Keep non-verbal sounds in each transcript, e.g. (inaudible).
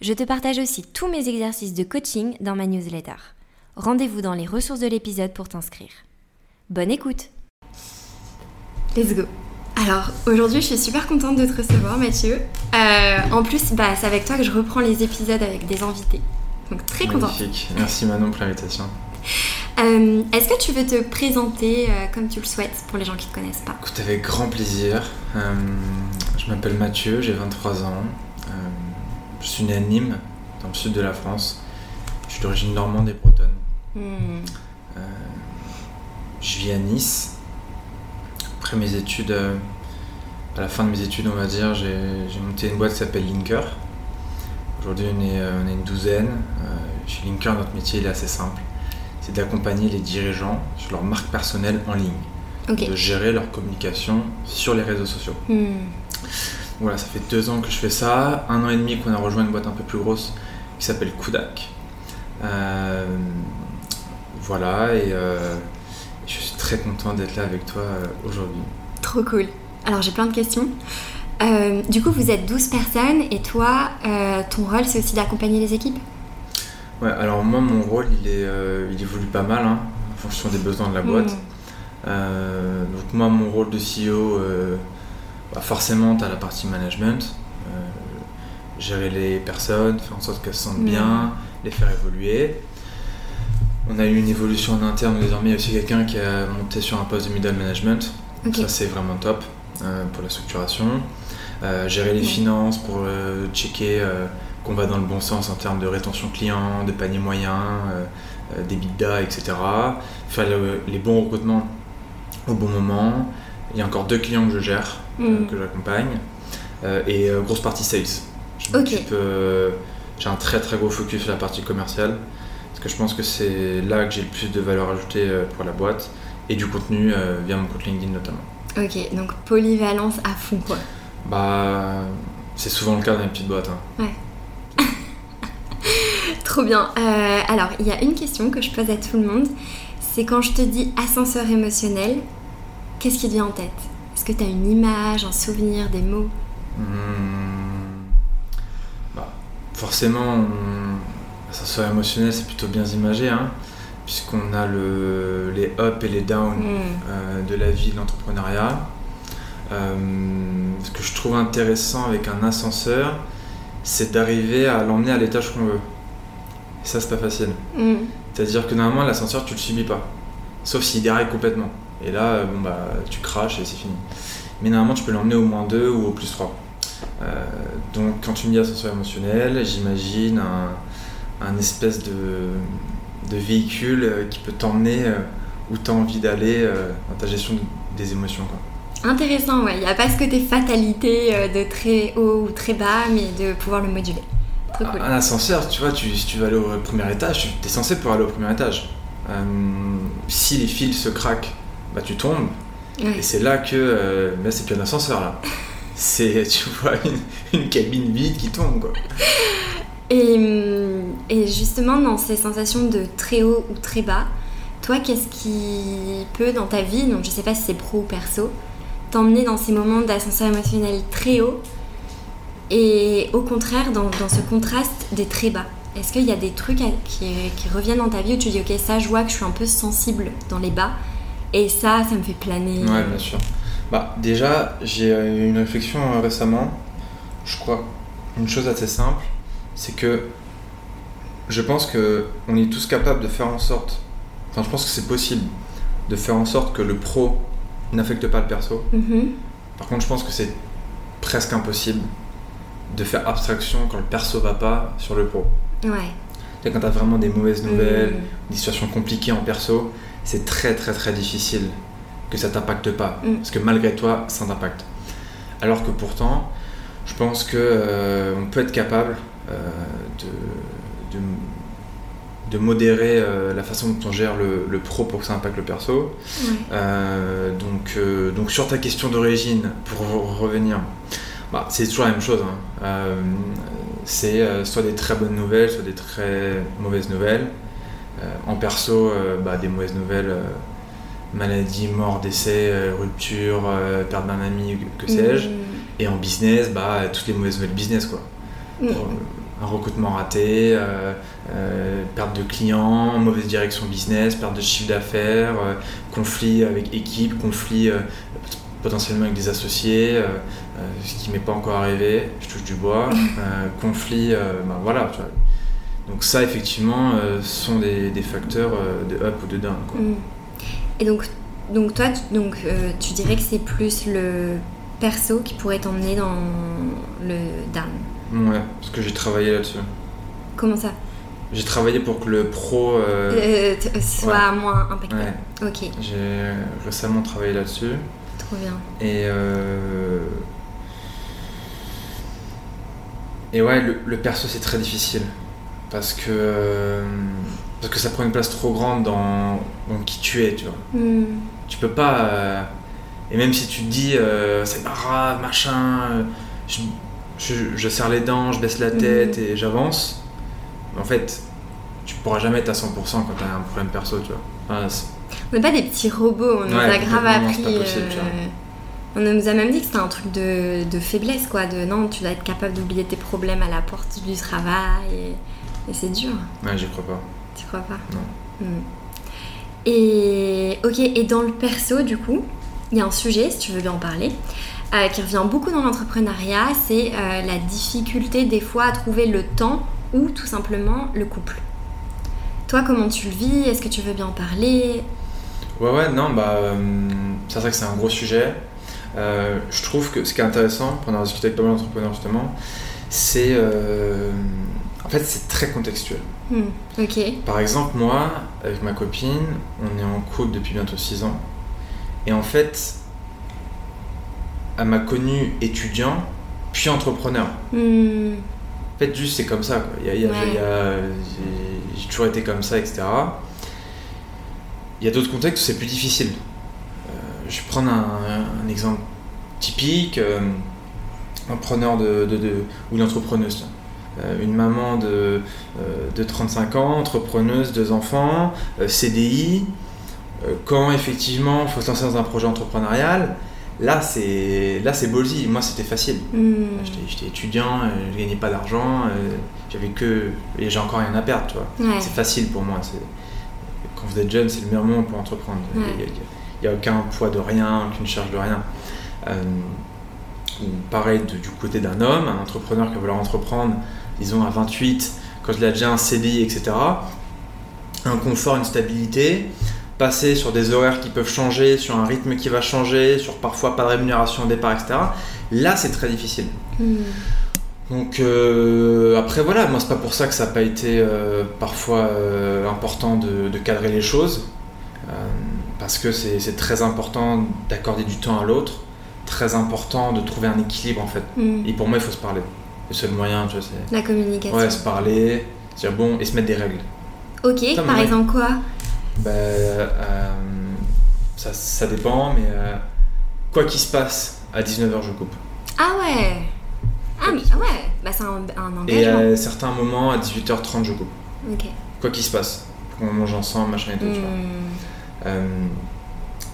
Je te partage aussi tous mes exercices de coaching dans ma newsletter. Rendez-vous dans les ressources de l'épisode pour t'inscrire. Bonne écoute Let's go alors aujourd'hui je suis super contente de te recevoir Mathieu. Euh, en plus bah, c'est avec toi que je reprends les épisodes avec des invités. Donc très contente. Magnifique. Merci Manon pour l'invitation. (laughs) Euh, est-ce que tu veux te présenter euh, comme tu le souhaites pour les gens qui ne te connaissent pas? Écoute, avec grand plaisir. je m'appelle Mathieu, j'ai 23 ans. Je suis né à Nîmes, dans le sud de la France. Je suis d'origine normande et bretonne. Hmm. je vis à Nice après mes études, euh, à la fin de mes études, on va dire, j'ai monté une boîte qui s'appelle Linker. Aujourd'hui, on, est, euh, une douzaine. Euh, chez Linker, notre métier il est assez simple. C'est d'accompagner les dirigeants sur leur marque personnelle en ligne. De gérer leur communication sur les réseaux sociaux. Hmm. Voilà, ça fait deux ans que je fais ça. Un an et demi qu'on a rejoint une boîte un peu plus grosse qui s'appelle Kudak. voilà, et je suis très content d'être là avec toi euh, aujourd'hui. Trop cool. Alors j'ai plein de questions. Euh, du coup, vous êtes 12 personnes et toi, euh, ton rôle, c'est aussi d'accompagner les équipes? Ouais, alors moi, mon rôle, il, est, il évolue pas mal hein, en fonction des besoins de la boîte. Hmm. donc moi, mon rôle de CEO, bah forcément, tu as la partie management, gérer les personnes, faire en sorte qu'elles se sentent hmm. bien, les faire évoluer. On a eu une évolution en interne, désormais il y a aussi quelqu'un qui a monté sur un poste de middle management. Ça c'est vraiment top euh, pour la structuration. Euh, gérer les finances pour euh, checker qu'on va dans le bon sens en termes de rétention client, de panier moyen, des bidas, etc. Faire les bons recrutements au bon moment. Il y a encore deux clients que je gère, mm. que j'accompagne. et grosse partie sales. J'ai un très très gros focus sur la partie commerciale. Parce que je pense que c'est là que j'ai le plus de valeur ajoutée euh, pour la boîte et du contenu euh, via mon compte LinkedIn notamment. Ok, donc polyvalence à fond quoi. Bah, c'est souvent le cas dans les petites boîtes. Hein. Ouais. (laughs) Trop bien. Euh, alors, il y a une question que je pose à tout le monde. C'est quand je te dis ascenseur émotionnel, qu'est-ce qui te vient en tête? Est-ce que tu as une image, un souvenir, des mots? Hmm. bah, Forcément, L'ascenseur émotionnel, c'est plutôt bien imagé, hein, puisqu'on a le, les ups et les downs mm. euh, de la vie de l'entrepreneuriat. Euh, ce que je trouve intéressant avec un ascenseur, c'est d'arriver à l'emmener à l'étage qu'on veut. Et ça, c'est pas facile. Mm. C'est-à-dire que normalement, l'ascenseur, tu le subis pas. Sauf s'il déraille complètement. Et là, euh, bon, bah, tu craches et c'est fini. Mais normalement, tu peux l'emmener au moins 2 ou au plus 3. donc, quand tu me dis ascenseur émotionnel, j'imagine un, un espèce de, de véhicule euh, qui peut t'emmener euh, où tu as envie d'aller euh, dans ta gestion des émotions. Quoi. Intéressant, ouais. Il n'y a pas ce côté fatalité de très haut ou très bas, mais de pouvoir le moduler. Trop cool. Un ascenseur, tu vois, tu, si tu veux aller au premier étage, tu es censé pouvoir aller au premier étage. si les fils se craquent, bah, tu tombes. Et c'est là que. mais c'est plus un ascenseur là. (laughs) c'est, tu vois, une, une, cabine vide qui tombe quoi. Et, et, justement, dans ces sensations de très haut ou très bas, toi, qu'est-ce qui peut dans ta vie, donc je sais pas si c'est pro ou perso, t'emmener dans ces moments d'ascenseur émotionnel très haut et au contraire dans, dans ce contraste des très bas? Est-ce qu'il y a des trucs qui, qui, reviennent dans ta vie où tu dis ok ça je vois que je suis un peu sensible dans les bas et ça ça me fait planer Ouais bien sûr. Bah déjà j'ai eu une réflexion euh, récemment, je crois, une chose assez simple c'est que je pense que on est tous capables de faire en sorte, enfin je pense que c'est possible de faire en sorte que le pro n'affecte pas le perso. Mhm. Par contre, je pense que c'est presque impossible de faire abstraction quand le perso va pas sur le pro. Ouais. Et quand tu as vraiment des mauvaises nouvelles, mhm. des situations compliquées en perso, c'est très très très difficile que ça t'impacte pas. Mhm. Parce que malgré toi, ça t'impacte. Alors que pourtant, je pense qu'on euh, peut être capable euh, de, modérer la façon dont on gère le, pro pour que ça impacte le perso. donc, donc sur ta question d'origine, pour revenir, bah, c'est toujours la même chose. Hein. c'est soit des très bonnes nouvelles, soit des très mauvaises nouvelles. En perso, bah, des mauvaises nouvelles maladie, mort, décès, rupture, perte d'un ami, que sais-je. Mm. Et en business, bah, toutes les mauvaises nouvelles business, quoi. Mm. Un recrutement raté, euh, euh, perte de clients, mauvaise direction business, perte de chiffre d'affaires, euh, conflit avec équipe, conflit potentiellement avec des associés, ce qui m'est pas encore arrivé, je touche du bois, (laughs) conflit, bah, voilà. Donc ça, effectivement, sont des, des facteurs de up ou de down. Quoi. Mm. Et donc, donc toi, tu, donc, tu dirais que c'est plus le perso qui pourrait t'emmener dans le down? Ouais, parce que j'ai travaillé là-dessus. Comment ça? J'ai travaillé pour que le pro euh, euh, soit moins impacté. Ok. J'ai récemment travaillé là-dessus. Trop bien. Et euh... et ouais, le, perso c'est très difficile parce que euh, parce que ça prend une place trop grande dans, dans qui tu es, tu vois. Hmm. Tu peux pas et même si tu te dis, euh, c'est pas grave, machin, euh, je, serre les dents, je baisse la tête mhm. et j'avance, en fait, tu pourras jamais être à 100% quand tu as un problème perso, tu vois. on n'est pas des petits robots, on nous a grave appris. Euh, on nous a même dit que c'était un truc de, faiblesse, quoi. De non, tu dois être capable d'oublier tes problèmes à la porte du travail. Et, c'est dur. Ouais, j'y crois pas. Tu crois pas? Non. Hmm. Et ok, et dans le perso, du coup, il y a un sujet, si tu veux bien en parler, euh, qui revient beaucoup dans l'entrepreneuriat, c'est euh, la difficulté des fois à trouver le temps ou tout simplement le couple. Toi, comment tu le vis? Est-ce que tu veux bien en parler? Ouais, ouais, non, bah, euh, c'est vrai que c'est un gros sujet. je trouve que ce qui est intéressant, pour avoir discuté avec pas mal d'entrepreneurs justement, c'est. En fait, c'est très contextuel. Hmm, ok. Par exemple, moi, avec ma copine, on est en couple depuis bientôt 6 ans. Et en fait, elle m'a connu étudiant, puis entrepreneur. Hmm. En fait, juste c'est comme ça. J'ai toujours été comme ça, etc. Il y a d'autres contextes où c'est plus difficile. Euh, je vais prendre un, exemple typique. Euh, un preneur de, de, ou une entrepreneuse. Euh, une maman de, de 35 ans, entrepreneuse, deux enfants, CDI, euh, quand effectivement il faut se lancer dans un projet entrepreneurial, là c'est là c'est ballsy. Moi c'était facile. Hmm. J'étais étudiant, euh, je gagnais pas d'argent, euh, j'avais que et j'ai encore rien à perdre, tu vois. C'est facile pour moi. Quand vous êtes jeune, c'est le meilleur moment pour entreprendre. Il n'y a, aucun poids de rien, aucune charge de rien. pareil du côté d'un homme, un entrepreneur qui va vouloir entreprendre, disons à 28, quand il a déjà un CDI, etc. Un confort, une stabilité passer sur des horaires qui peuvent changer, sur un rythme qui va changer, sur parfois pas de rémunération au départ, etc. Là, c'est très difficile. Hmm. Donc euh, après voilà, moi c'est pas pour ça que ça n'a pas été euh, parfois euh, important de, cadrer les choses, parce que c'est très important d'accorder du temps à l'autre, très important de trouver un équilibre en fait. Hmm. Et pour moi il faut se parler. Le seul moyen, tu vois, c'est... La communication. Ouais, se parler, dire bon, et se mettre des règles. Ok, par exemple quoi? Bah, euh, ça, ça, dépend, mais euh, quoi qu'il se passe, à 19h, je coupe. Ah ouais Ah, mais, ah ouais bah, C'est un, un, engagement. Et à certains moments, à 18h30, je coupe. Ok. Quoi qu'il se passe. Qu'on mange ensemble, machin et tout, tu vois. Hmm. Euh,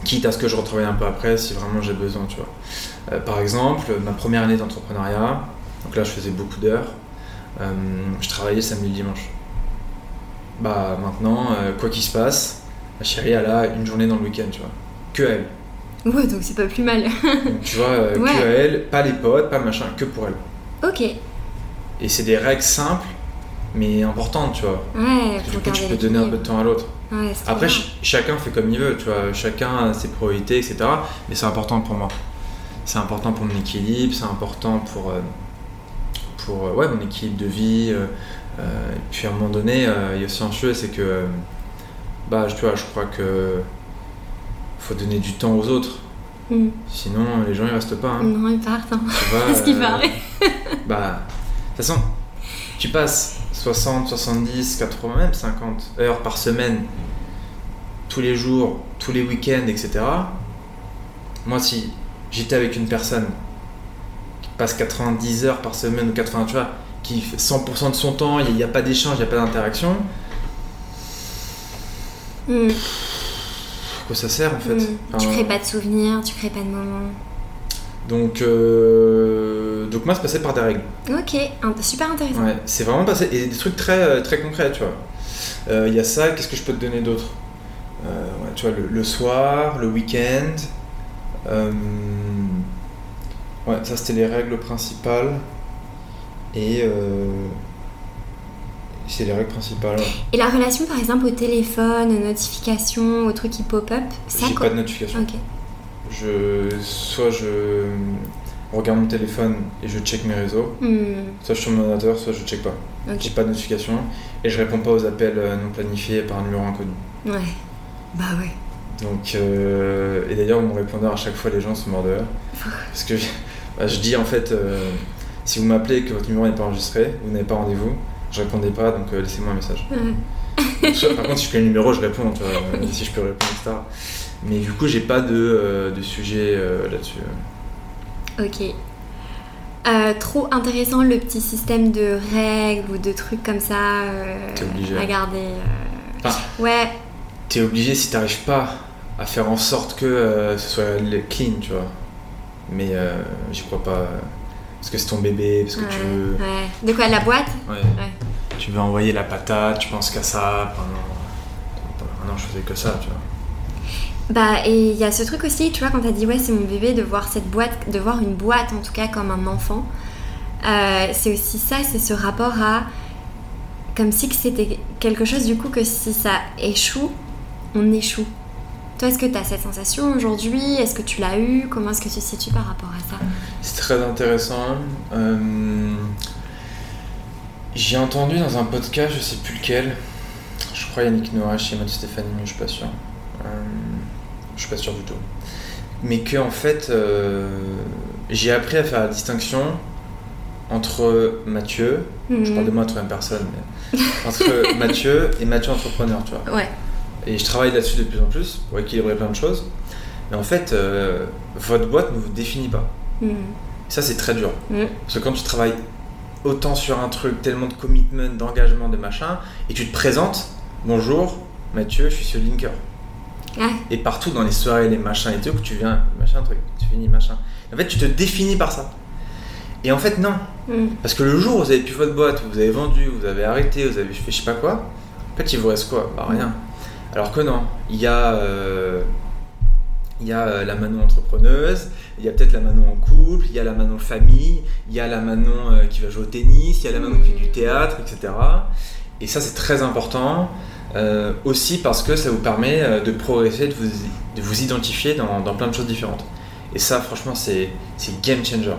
quitte à ce que je retravaille un peu après si vraiment j'ai besoin, tu vois. par exemple, ma première année d'entrepreneuriat, donc là je faisais beaucoup d'heures, je travaillais samedi et dimanche bah maintenant, euh, quoi qu'il se passe, ma chérie, elle a une journée dans le week-end, tu vois. Que elle. Ouais, donc c'est pas plus mal. tu vois, euh, que elle, pas les potes, pas machin, que pour elle. Ok. Et c'est des règles simples, mais importantes, tu vois. Ouais, Parce que du coup, tu peux donner un peu de temps à l'autre. Ouais, Après, chacun fait comme il veut, tu vois. Chacun a ses priorités, etc. Mais c'est important pour moi. C'est important pour mon équilibre, c'est important pour, euh, pour ouais, mon équilibre de vie, euh, et puis à un moment donné, euh, il y a aussi un sujet, c'est que bah, tu vois, je crois que faut donner du temps aux autres. Mm. Sinon, les gens ils restent pas. Hein. Non, ils partent. Hein. (laughs) Parce qu'ils euh, (laughs) bah, de toute façon, tu passes 60, 70, 80, même 50 heures par semaine, tous les jours, tous les week-ends, etc. Moi, si j'étais avec une personne qui passe 90 heures par semaine ou 80, tu vois, qui fait 100% de son temps, il n'y a, pas d'échange, il n'y a pas d'interaction, à quoi ça sert en fait. Tu Enfin, crées pas de souvenirs, tu crées pas de moments. donc, euh, donc moi, c'est passé par des règles. Ok, super intéressant. Ouais, c'est vraiment passé. Et des trucs très, euh, très concrets, tu vois. Euh, Il y a ça, qu'est-ce que je peux te donner d'autre? Euh, ouais, Tu vois, le, le soir, le week-end. euh, Ouais, ça c'était les règles principales. Et. euh, C'est les règles principales. Et la relation, par exemple, au téléphone, aux notifications, aux trucs qui pop-up, ça J'ai pas de notification. Ok. Je, soit je regarde mon téléphone et je check mes réseaux, Hmm, soit je suis sur mon ordinateur, soit je check pas. ok. J'ai pas de notification et je réponds pas aux appels euh, non planifiés par un numéro inconnu. Ouais. Bah ouais. Donc, euh, et d'ailleurs, mon répondeur, à chaque fois, les gens se mordent de rire. Parce que bah, je dis en fait, euh, si vous m'appelez et que votre numéro n'est pas enregistré, vous n'avez pas rendez-vous, je répondais pas, donc euh, laissez-moi un message. Donc, soit- par contre, si je connais le numéro, je réponds, tu vois, euh, Oui. si je peux répondre, etc. Mais du coup, j'ai pas de, euh, de sujet euh, là-dessus. Ok. Euh, trop intéressant le petit système de règles ou de trucs comme ça euh, T'es obligé. à garder. euh. Enfin, Ouais, T'es obligé si t'arrives pas à faire en sorte que euh, ce soit le- clean, tu vois. Mais euh, j'y crois pas. Parce que c'est ton bébé, parce que ouais, tu veux. ouais. De quoi la boîte? Ouais. Ouais. Tu veux envoyer la patate, tu penses qu'à ça pendant. pendant un an, je faisais que ça, tu vois. Bah et il y a ce truc aussi, tu vois, quand t'as dit ouais c'est mon bébé, de voir cette boîte, de voir une boîte en tout cas comme un enfant, euh, c'est aussi ça, c'est ce rapport à comme si que c'était quelque chose du coup que si ça échoue, on échoue. Toi est-ce que t'as cette sensation aujourd'hui? Est-ce que tu l'as eu? Comment est-ce que tu te situes par rapport à ça? C'est très intéressant. Euh, J'ai entendu dans un podcast, je sais plus lequel, je crois Yannick Noah chez Matt Stéphanie, mais je suis pas sûr. Euh, je suis pas sûr du tout. Mais que en fait, euh, j'ai appris à faire la distinction entre Mathieu, je Mhm. parle de moi à troisième personne, mais entre (laughs) Mathieu et Mathieu entrepreneur, tu vois. Ouais. Et je travaille là-dessus de plus en plus pour équilibrer plein de choses. Mais en fait, euh, votre boîte ne vous définit pas. Mhm. Ça, c'est très dur. Mhm. Parce que quand tu travailles autant sur un truc, tellement de commitment, d'engagement, de machin, et tu te présentes, bonjour, Mathieu, je suis sur Linker. Et partout dans les soirées, les machins et tout, que tu viens, machin, truc, tu finis, machin. En fait, tu te définis par ça. Et en fait, non. Mhm. Parce que le jour où vous avez plus votre boîte, où vous avez vendu, vous avez arrêté, vous avez fait je sais pas quoi, en fait, il vous reste quoi? Bah rien. Alors que non, il y a, euh, il y a euh, la Manon entrepreneuse, il y a peut-être la Manon en couple, il y a la Manon famille, il y a la Manon euh, qui va jouer au tennis, il y a la Manon qui fait du théâtre, etc. Et ça, c'est très important. euh, aussi parce que ça vous permet de progresser, de vous, de vous identifier dans, dans plein de choses différentes. Et ça, franchement, c'est game changer.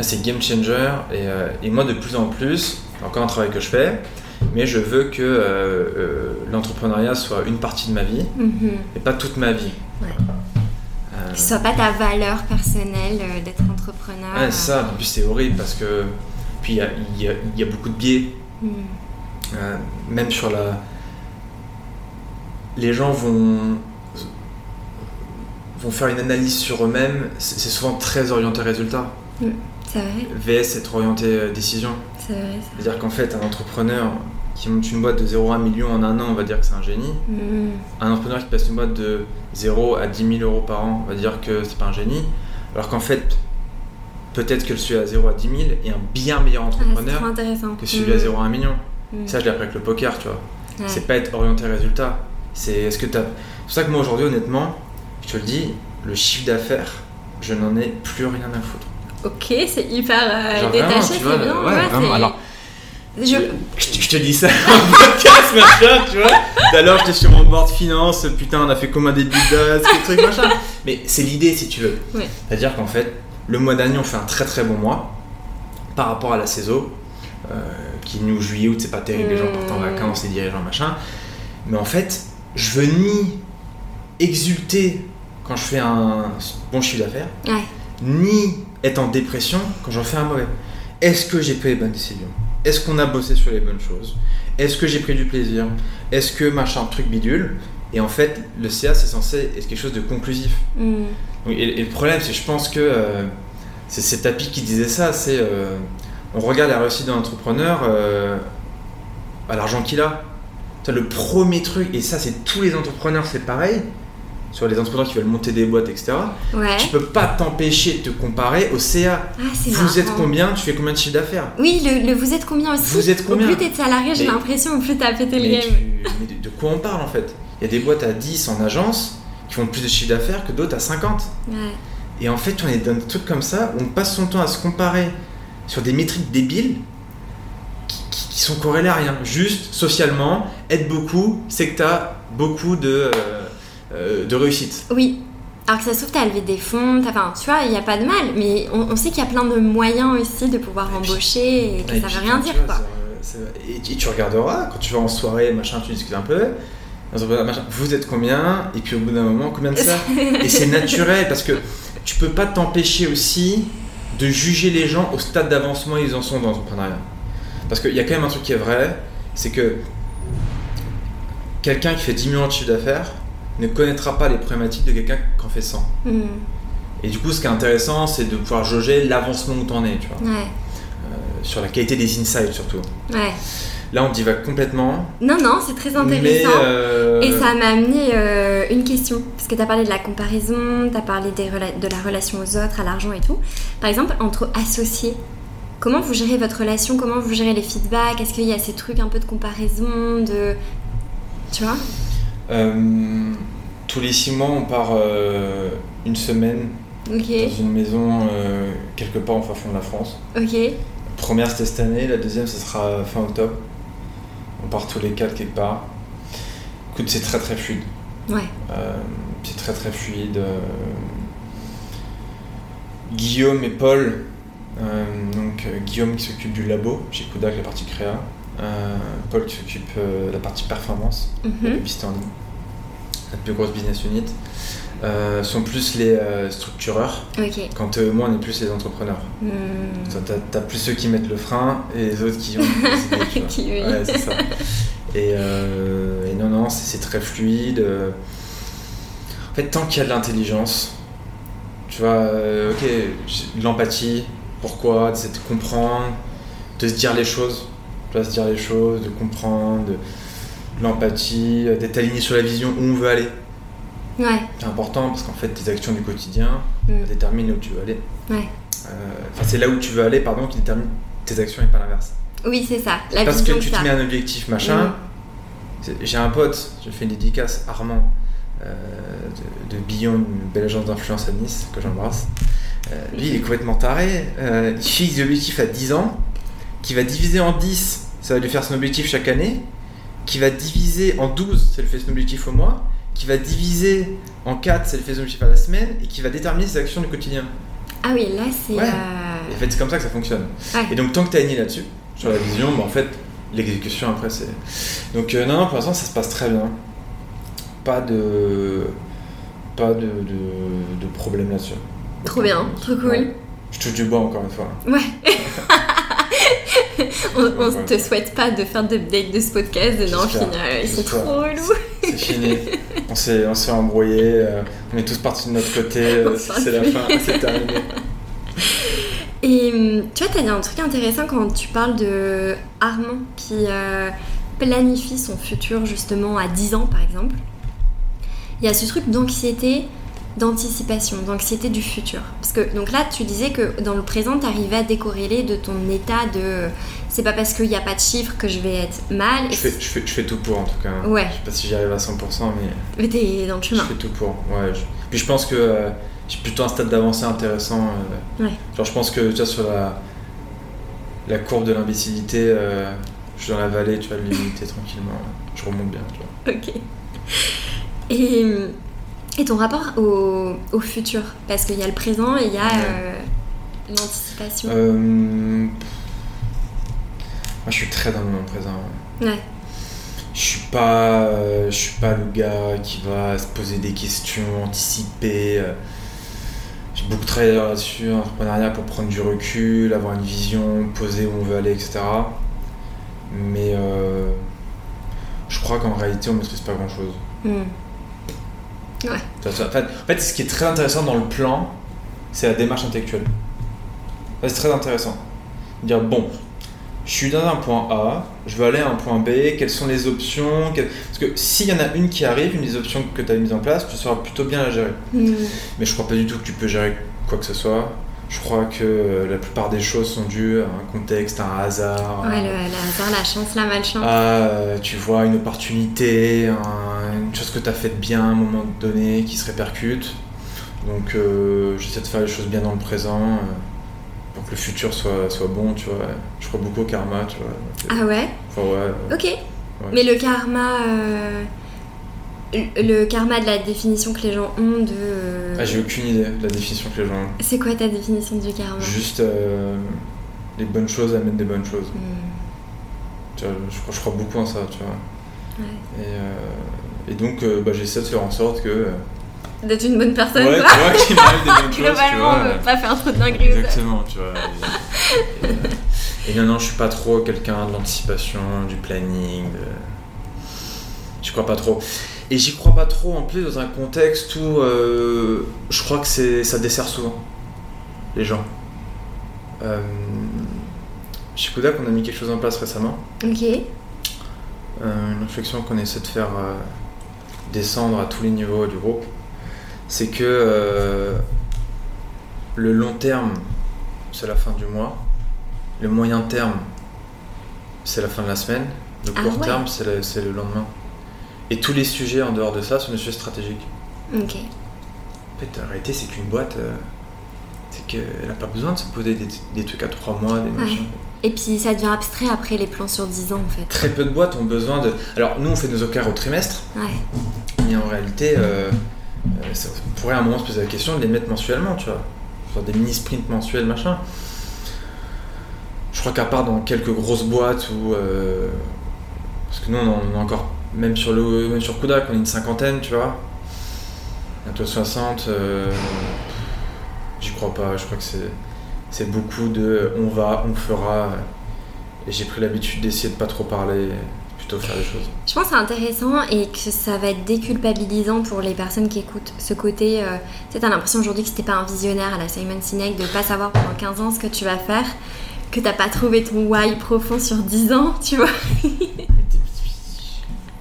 C'est game changer. Et, et moi, de plus en plus, encore un travail que je fais, mais je veux que euh, euh, l'entrepreneuriat soit une partie de ma vie Mhm. et pas toute ma vie. Ouais. Euh, Que ce soit pas ta valeur personnelle euh, d'être entrepreneur. ouais, c'est ça. En plus, c'est horrible parce que. Puis, il y a, y y beaucoup de biais. Mhm. Même sur la. Les gens vont vont faire une analyse sur eux-mêmes, c'est souvent très orienté résultat. C'est vrai, VS être orienté décision. c'est vrai. C'est-à-dire qu'en fait, un entrepreneur qui monte une boîte de 0 à 1 million en un an, on va dire que c'est un génie. Mhm. Un entrepreneur qui passe une boîte de 0 à 10 000 euros par an, on va dire que c'est pas un génie. Alors qu'en fait, peut-être que celui à 0 à 10 000 est un bien meilleur Ah, entrepreneur intéressant. que celui à 0 à 1 million. Mhm. Ça, je l'ai appris avec le poker, tu vois. Ouais. C'est pas être orienté résultat. C'est est-ce que t'as. C'est pour ça que moi aujourd'hui, honnêtement, je te le dis, le chiffre d'affaires, je n'en ai plus rien à foutre. Ok, c'est hyper euh, détaché, c'est bien. ouais, ouais, vraiment. Alors, Je- je, te- je te dis ça (laughs) en podcast, machin, tu vois. L'heure, j'étais sur mon board finance, putain, on a fait comme un début d'as, quel truc, machin. Mais c'est l'idée, si tu veux. C'est-à-dire qu'en fait, le mois dernier, on fait un très très bon mois par rapport à la saison, euh, qui nous juillet, août, c'est pas terrible, les gens partent en Mmh. vacances, les dirigeants, machin. Mais en fait, je veux ni exulter quand je fais un bon chiffre d'affaires, Ouais. ni être en dépression quand j'en fais un mauvais. Est-ce que j'ai pris les bonnes décisions? Est-ce qu'on a bossé sur les bonnes choses? Est-ce que j'ai pris du plaisir? Est-ce que machin, truc bidule? Et en fait, le CA, c'est censé être quelque chose de conclusif. Mm. Et, et le problème, c'est que je pense que euh, c'est Tapi qui disait ça, c'est euh, on regarde la réussite d'un entrepreneur euh, à l'argent qu'il a. Le premier truc, et ça c'est tous les entrepreneurs, c'est pareil, sur les entrepreneurs qui veulent monter des boîtes, etc. Ouais. Tu peux pas t'empêcher de te comparer au CA. Ah, Vous êtes combien? Tu fais combien de chiffre d'affaires? Oui, le, le vous êtes combien aussi? Vous êtes combien? Au plus t'es salarié, j'ai l'impression, au plus t'as pété le game. tu- mais de, de quoi on parle en fait? Il y a des boîtes à 10 en agence qui font plus de chiffre d'affaires que d'autres à 50. Ouais. Et en fait, on est dans des trucs comme ça où on passe son temps à se comparer sur des métriques débiles qui, qui- qui sont corrélées à rien. Juste socialement, être beaucoup, c'est que tu as beaucoup de, euh, euh, de réussite. Oui. Alors que ça se trouve, t'as levé des fonds, enfin, tu vois, il n'y a pas de mal, mais on, on sait qu'il y a plein de moyens aussi de pouvoir Et puis- embaucher et que Et ça puis, veut rien dire, vois, quoi. c'est- Et, tu regarderas, quand tu vas en soirée, machin, tu discutes un peu. vous êtes combien Et puis au bout d'un moment, combien de ça (laughs) Et c'est naturel parce que tu peux pas t'empêcher aussi de juger les gens au stade d'avancement où ils en sont dans l'entrepreneuriat. Parce qu'il y a quand même un truc qui est vrai, c'est que quelqu'un qui fait 10 millions de chiffre d'affaires ne connaîtra pas les problématiques de quelqu'un qui en fait 100. Hmm. Et du coup, ce qui est intéressant, c'est de pouvoir jauger l'avancement où t'en es, tu vois. Ouais, Euh, sur la qualité des insights surtout. ouais. Là, on divague complètement. Non, non, c'est très intéressant. euh, Et ça m'a amené euh, une question, parce que tu as parlé de la comparaison, tu as parlé des de la relation aux autres, à l'argent et tout. Par exemple, entre associés, comment vous gérez votre relation? Comment vous gérez les feedbacks? Est-ce qu'il y a ces trucs un peu de comparaison de... Tu vois? Tous les six mois, on part euh, une semaine dans une maison euh, quelque part en fin fond de la France. ok. La première, c'était cette année. La deuxième, ce sera fin octobre. On part tous les quatre quelque part. Écoute, c'est très très fluide. Ouais, Euh, c'est très très fluide. euh. Guillaume et Paul, euh, donc euh, Guillaume qui s'occupe du labo chez Kodak, la partie créa. Euh, Paul qui s'occupe euh, de la partie performance, de la Mhm. publicité en ligne, la plus grosse business unit, euh, sont plus les euh, structureurs, quand euh, moi on est plus les entrepreneurs. Hmm. Toi, T'as plus ceux qui mettent le frein et les autres qui ont idées. (laughs) Qui, oui. Ouais, c'est ça. Et, euh, et non, non, c'est très fluide. euh. En fait, tant qu'il y a de l'intelligence, tu vois, euh, ok, de l'empathie, pourquoi, de comprendre, de se dire les choses, tu se dire les choses, de comprendre, de, de l'empathie, euh, d'être aligné sur la vision où on veut aller. Ouais, C'est important parce qu'en fait, tes actions du quotidien Hmm. déterminent où tu veux aller. ouais. Euh, Enfin, c'est là où tu veux aller, pardon, qui détermine tes actions et pas l'inverse. Oui, c'est ça. La Parce que tu te mets un objectif machin. Mm. J'ai un pote, je fais une dédicace, Armand, euh, de, de Billon, une belle agence d'influence à Nice, que j'embrasse. Euh, lui, il est complètement taré. Il fixe des objectifs à 10 ans, qui va diviser en 10, ça va lui faire son objectif chaque année, qui va diviser en 12, ça lui fait son objectif au mois, qui va diviser en 4, ça lui fait son objectif à la semaine, et qui va déterminer ses actions du quotidien. Ah oui, là, c'est... Ouais. euh, en fait, c'est comme ça que ça fonctionne. Ouais. Et donc, tant que tu aligné là-dessus, sur la vision, bah, en fait, l'exécution après, c'est. Donc, euh, non, non, pour l'instant, ça se passe très bien. Pas de. Pas de, de, de problème là-dessus. Trop bien, trop cool. Ouais. Je touche du bois encore une fois. Ouais. (laughs) (laughs) on, Ouais. te souhaite pas de faire d'update de ce podcast, non, J'espère. trop relou. C'est fini. on s'est on s'est embrouillé. euh, on est tous partis de notre côté. (laughs) euh, c'est la fin. C'est terminé. Et hum, tu vois, t'as dit un truc intéressant quand tu parles de Armand qui euh, planifie son futur justement à 10 ans par exemple. Il y a ce truc d'anxiété, d'anticipation, d'anxiété du futur. Parce que donc là, tu disais que dans le présent, t'arrivais à décorréler de ton état de c'est pas parce qu'il n'y a pas de chiffres que je vais être mal. Je fais, je, fais, je fais tout pour en tout cas. Ouais. Je sais pas si j'y arrive à 100%, mais. Mais t'es dans le Je chemin. fais tout pour. Ouais. je- Puis je pense que euh, j'ai plutôt un stade d'avancée intéressant. euh, Ouais. Genre, je pense que tu vois, sur la, la courbe de l'imbécilité, euh, je suis dans la vallée, tu vois, de l'humilité tranquillement. Je remonte bien, tu vois. Ok. Et, et ton rapport au, au futur? Parce qu'il y a le présent et il y a Ouais. euh, l'anticipation. Euh, Moi, je suis très dans le moment présent. Ouais. Je suis pas, euh, je suis pas le gars qui va se poser des questions, anticiper. J'ai beaucoup travaillé là-dessus, en entrepreneuriat pour prendre du recul, avoir une vision, poser où on veut aller, etc. Mais euh, je crois qu'en réalité, on maîtrise pas grand chose. En fait, en fait, ce qui est très intéressant dans le plan, c'est la démarche intellectuelle. C'est très intéressant. Dire, bon, je suis dans un point A, je veux aller à un point B, quelles sont les options Parce que s'il y en a une qui arrive, une des options que tu as mises en place, tu sauras plutôt bien la gérer. Hmm. Mais je crois pas du tout que tu peux gérer quoi que ce soit. Je crois que euh, la plupart des choses sont dues à un contexte, à un hasard. Ouais, le, hasard, la chance, la malchance. À, euh, tu vois, une opportunité, une chose que tu as faite bien à un moment donné qui se répercute. Donc euh, j'essaie de faire les choses bien dans le présent pour que le futur soit, soit bon, tu vois. Je crois beaucoup au karma, tu vois. Ah ouais? Enfin, ouais. Ok. Mais le karma le karma de la définition que les gens ont de. Euh, ah, j'ai aucune idée de la définition que les gens ont. C'est quoi ta définition du karma? Juste euh, les bonnes choses amènent des bonnes choses. Hmm. Tu vois, je, crois, beaucoup en ça, tu vois. Ouais. Et, euh, et, donc, bah, j'essaie de faire en sorte que. D'être une bonne personne, ouais, quoi. tu vois, qu'il m'arrive des bonnes (laughs) choses, Globalement, tu vois. pas faire trop de dingueries. Exactement, tu vois. Et, et, non, non, je suis pas trop quelqu'un de l'anticipation, du planning, de... Je crois pas trop. Et j'y crois pas trop en plus dans un contexte où euh, je crois que c'est, ça dessert souvent les gens. Euh, chez Kodak, on a mis quelque chose en place récemment. Ok. Euh, une réflexion qu'on essaie de faire euh, descendre à tous les niveaux du groupe, c'est que le long terme, c'est la fin du mois. Le moyen terme, c'est la fin de la semaine. Le ah court terme, c'est le lendemain. Et tous les sujets en dehors de ça sont des sujets stratégiques. Ok. En fait, en réalité, c'est qu'une boîte, euh, c'est qu'elle n'a pas besoin de se poser des, trucs à trois mois, des machins. Et puis ça devient abstrait après les plans sur 10 ans en fait. Très peu de boîtes ont besoin de. Alors nous on fait nos OKR au trimestre. Ouais. Mais en réalité, euh, euh, ça, on pourrait à un moment se poser la question de les mettre mensuellement, tu vois. Genre des mini sprints mensuels, machin. Je crois qu'à part dans quelques grosses boîtes où. parce que nous on a encore même sur, le, même sur Kudak, on est une cinquantaine, tu vois. Bientôt 60. Euh, j'y crois pas. Je crois que c'est, c'est beaucoup de on va, on fera. Et j'ai pris l'habitude d'essayer de pas trop parler, plutôt faire les choses. Je pense que c'est intéressant et que ça va être déculpabilisant pour les personnes qui écoutent ce côté. Euh, tu sais, t'as l'impression aujourd'hui que c'était pas un visionnaire à la Simon Sinek de pas savoir pendant 15 ans ce que tu vas faire, que t'as pas trouvé ton why profond sur 10 ans, tu vois.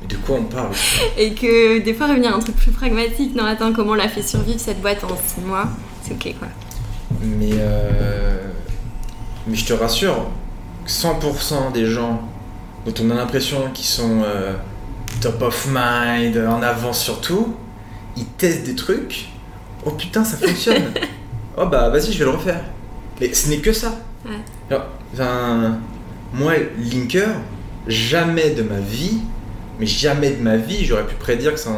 De quoi on parle (laughs) Et que des fois revenir à un truc plus pragmatique, non attends, comment on l'a fait survivre cette boîte en 6 mois, c'est ok quoi. Mais, euh, mais je te rassure, 100% des gens dont on a l'impression qu'ils sont euh, top of mind, en avance sur tout, ils testent des trucs, oh putain ça fonctionne, (laughs) oh bah vas-y je vais le refaire. Mais ce n'est que ça. Ouais. enfin, moi, Linker, jamais de ma vie mais jamais de ma vie j'aurais pu prédire que ça.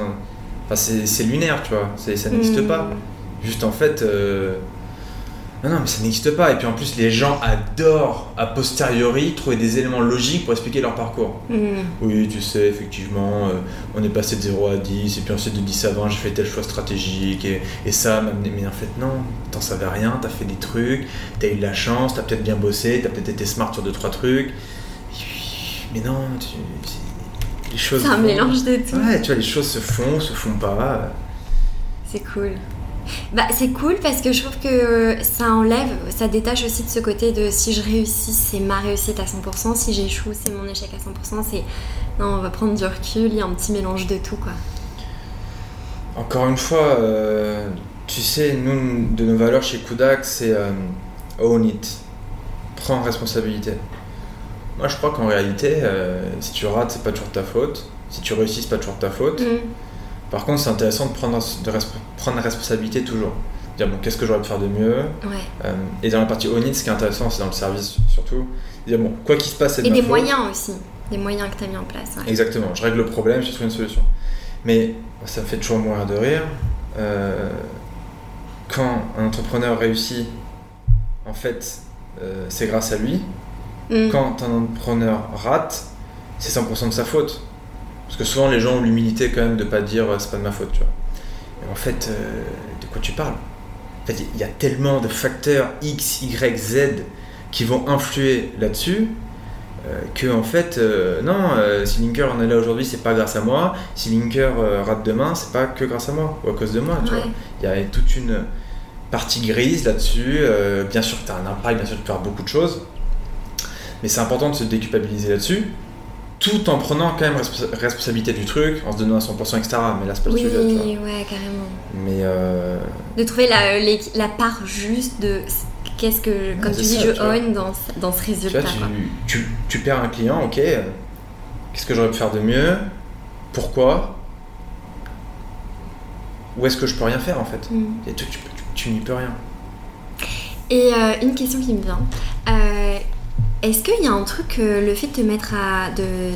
Enfin, c'est lunaire, tu vois, ça n'existe pas. Hmm. Juste en fait. Euh, non, non, mais ça n'existe pas. Et puis en plus, les gens adorent, a posteriori, trouver des éléments logiques pour expliquer leur parcours. Hmm. Oui, tu sais, effectivement, euh, on est passé de 0 à 10, et puis ensuite de 10 à 20, j'ai fait tel choix stratégique, et, et ça m'a Mais en fait, non, t'en savais rien, t'as fait des trucs, t'as eu de la chance, t'as peut-être bien bossé, t'as peut-être été smart sur 2-3 trucs. Mais non, tu, les choses. C'est un mélange de tout. Ouais, tu vois, les choses se font, se font pas. C'est cool. Bah, c'est cool parce que je trouve que ça enlève, ça détache aussi de ce côté de si je réussis, c'est ma réussite à 100%, si j'échoue, c'est mon échec à 100%. C'est non, on va prendre du recul, il y a un petit mélange de tout quoi. Encore une fois, euh, tu sais, nous, de nos valeurs chez Kudak, c'est euh, own it, prends responsabilité. Moi, je crois qu'en réalité, euh, si tu rates, c'est pas toujours ta faute. Si tu réussis, c'est pas toujours ta faute. Mm. Par contre, c'est intéressant de prendre, de prendre la responsabilité toujours. Dire, bon, qu'est-ce que j'aurais pu faire de mieux euh, Et dans la partie own ce qui est intéressant, c'est dans le service surtout. Dire, bon, quoi qu'il se passe, c'est Et des moyens aussi. Des moyens que tu as mis en place. Exactement. Je règle le problème, je trouve une solution. Mais ça me fait toujours mourir de rire. Euh, quand un entrepreneur réussit, en fait, c'est grâce à lui. Mm. Quand un entrepreneur rate, c'est 100% de sa faute. Parce que souvent les gens ont l'humilité quand même de pas dire c'est pas de ma faute, tu vois. en fait, euh, de quoi tu parles? En fait, il y a tellement de facteurs X, Y, Z qui vont influer là-dessus Euh, que en fait, euh, non, euh, si Linker en est là aujourd'hui, c'est pas grâce à moi. Si Linker rate demain, c'est pas que grâce à moi ou à cause de moi. Tu vois. Il y a toute une partie grise là-dessus. bien sûr, tu as un impact, bien sûr, tu peux faire beaucoup de choses. Mais c'est important de se déculpabiliser là-dessus, tout en prenant quand même responsabilité du truc, en se donnant à 100%, etc. Mais là, c'est pas oui, le sujet. Oui, ouais, carrément. Mais. De trouver la, la part juste de qu'est-ce que, comme tu dis, je own dans, dans, ce résultat. Tu, tu, perds un client, ok, qu'est-ce que j'aurais pu faire de mieux Pourquoi Où est-ce que je peux rien faire en fait mm. Et tu, tu n'y peux rien. Et euh, une question qui me vient. Euh, est-ce qu'il y a un truc, le fait de te mettre à.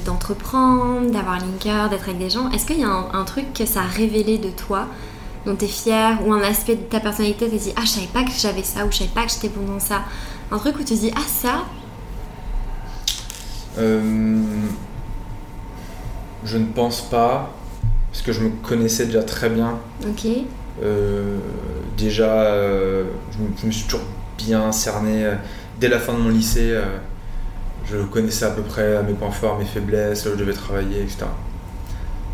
d'entreprendre, d'avoir Linker, d'être avec des gens, est-ce qu'il y a un, un, truc que ça a révélé de toi dont tu es fier ou un aspect de ta personnalité, tu te dis Ah, je savais pas que j'avais ça ou je savais pas que j'étais bon dans ça. Un truc où tu te dis Ah, ça euh, Je ne pense pas, parce que je me connaissais déjà très bien. Ok. Euh, déjà, euh, je, me, suis toujours bien cerné. Dès la fin de mon lycée, je connaissais à peu près mes points forts, mes faiblesses, là où je devais travailler, etc.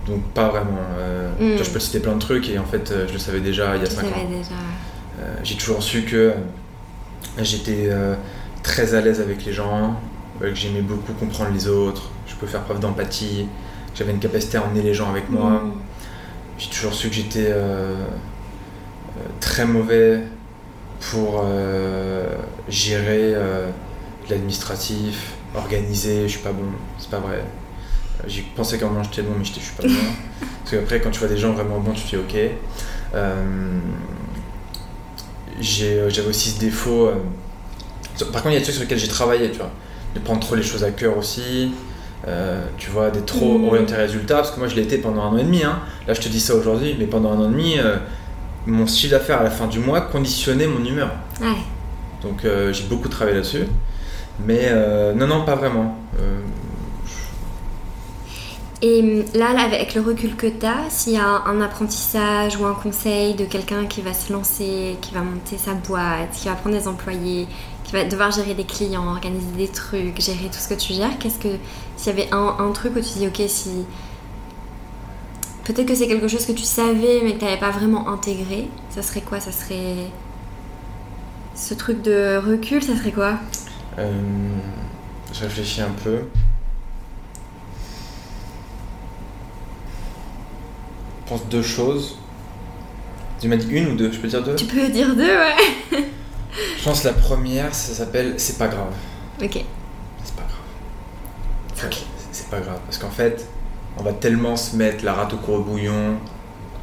Donc pas vraiment. Euh, hmm. je peux citer plein de trucs et en fait euh, je le savais déjà il y a 5 ans. Euh, j'ai toujours su que j'étais très à l'aise avec les gens, que j'aimais beaucoup comprendre les autres, je peux faire preuve d'empathie, j'avais une capacité à emmener les gens avec moi. Hmm. J'ai toujours su que j'étais très mauvais pour gérer l'administratif, organiser, je suis pas bon, c'est pas vrai. J'ai pensé qu'en moment j'étais bon, mais je suis pas bon. (laughs) Parce qu'après, quand tu vois des gens vraiment bons, tu te dis ok. Euh, euh, j'avais aussi ce défaut. Euh, par contre, il y a des trucs sur lesquels j'ai travaillé, tu vois. De prendre trop les choses à cœur aussi. tu vois, d'être trop mmh. orienté résultat. Parce que moi, je l'ai été pendant un an et demi. Hein. Là, je te dis ça aujourd'hui, mais pendant un an et demi, mon style d'affaires à la fin du mois conditionnait mon humeur. Ouais. Donc, j'ai beaucoup travaillé là-dessus. Mais non, non, pas vraiment. Et hum, là, avec le recul que tu as, s'il y a un apprentissage ou un conseil de quelqu'un qui va se lancer, qui va monter sa boîte, qui va prendre des employés, qui va devoir gérer des clients, organiser des trucs, gérer tout ce que tu gères, qu'est-ce que s'il y avait un, truc où tu dis ok si peut-être que c'est quelque chose que tu savais mais que tu n'avais pas vraiment intégré, ça serait quoi? Ça serait ce truc de recul, ça serait quoi? Euh, Je réfléchis un peu. pense deux choses. Tu m'as dit une ou deux Je peux dire deux? Tu peux dire deux, ouais. (laughs) je pense la première, ça s'appelle C'est pas grave. Ok. C'est pas grave. C'est pas grave. Parce qu'en fait, on va tellement se mettre la rate au court bouillon,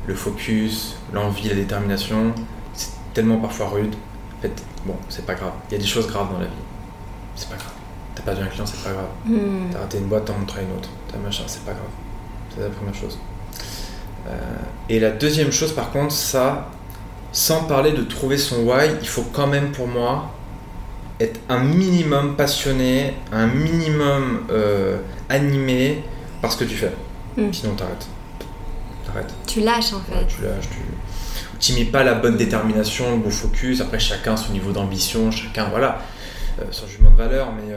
le focus, l'envie, la détermination. C'est tellement parfois rude. En fait, bon, c'est pas grave. Il y a des choses graves dans la vie. C'est pas grave. T'as perdu un client, c'est pas grave. Hmm. T'as raté une boîte, t'en montrer une autre. T'as machin, c'est pas grave. C'est la première chose. Euh, et la deuxième chose, par contre, ça, sans parler de trouver son why, il faut quand même pour moi être un minimum passionné, un minimum euh, animé par ce que tu fais. Hmm. Sinon, t'arrêtes. T'arrêtes. Tu lâches en fait. tu lâches. Tu n'y mets pas la bonne détermination, le bon focus. Après, chacun son niveau d'ambition, chacun, voilà, euh, son jugement de valeur. Mais,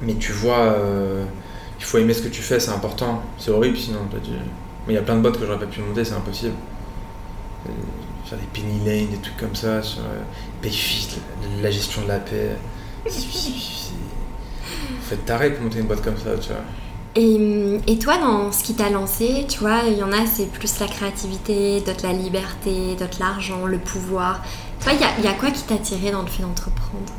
mais tu vois, il faut aimer ce que tu fais, c'est important. C'est horrible sinon. Il y a plein de bottes que j'aurais pas pu monter, c'est impossible. Euh, faire des penny lane, des trucs comme ça, sur euh, Payfit, la, gestion de la paix. Faites taré pour monter une boîte comme ça, tu vois. Et, et, toi, dans ce qui t'a lancé, tu vois, il y en a, c'est plus la créativité, d'autres la liberté, d'autres l'argent, le pouvoir. Toi, il y y a, quoi qui t'a attiré dans le fait d'entreprendre?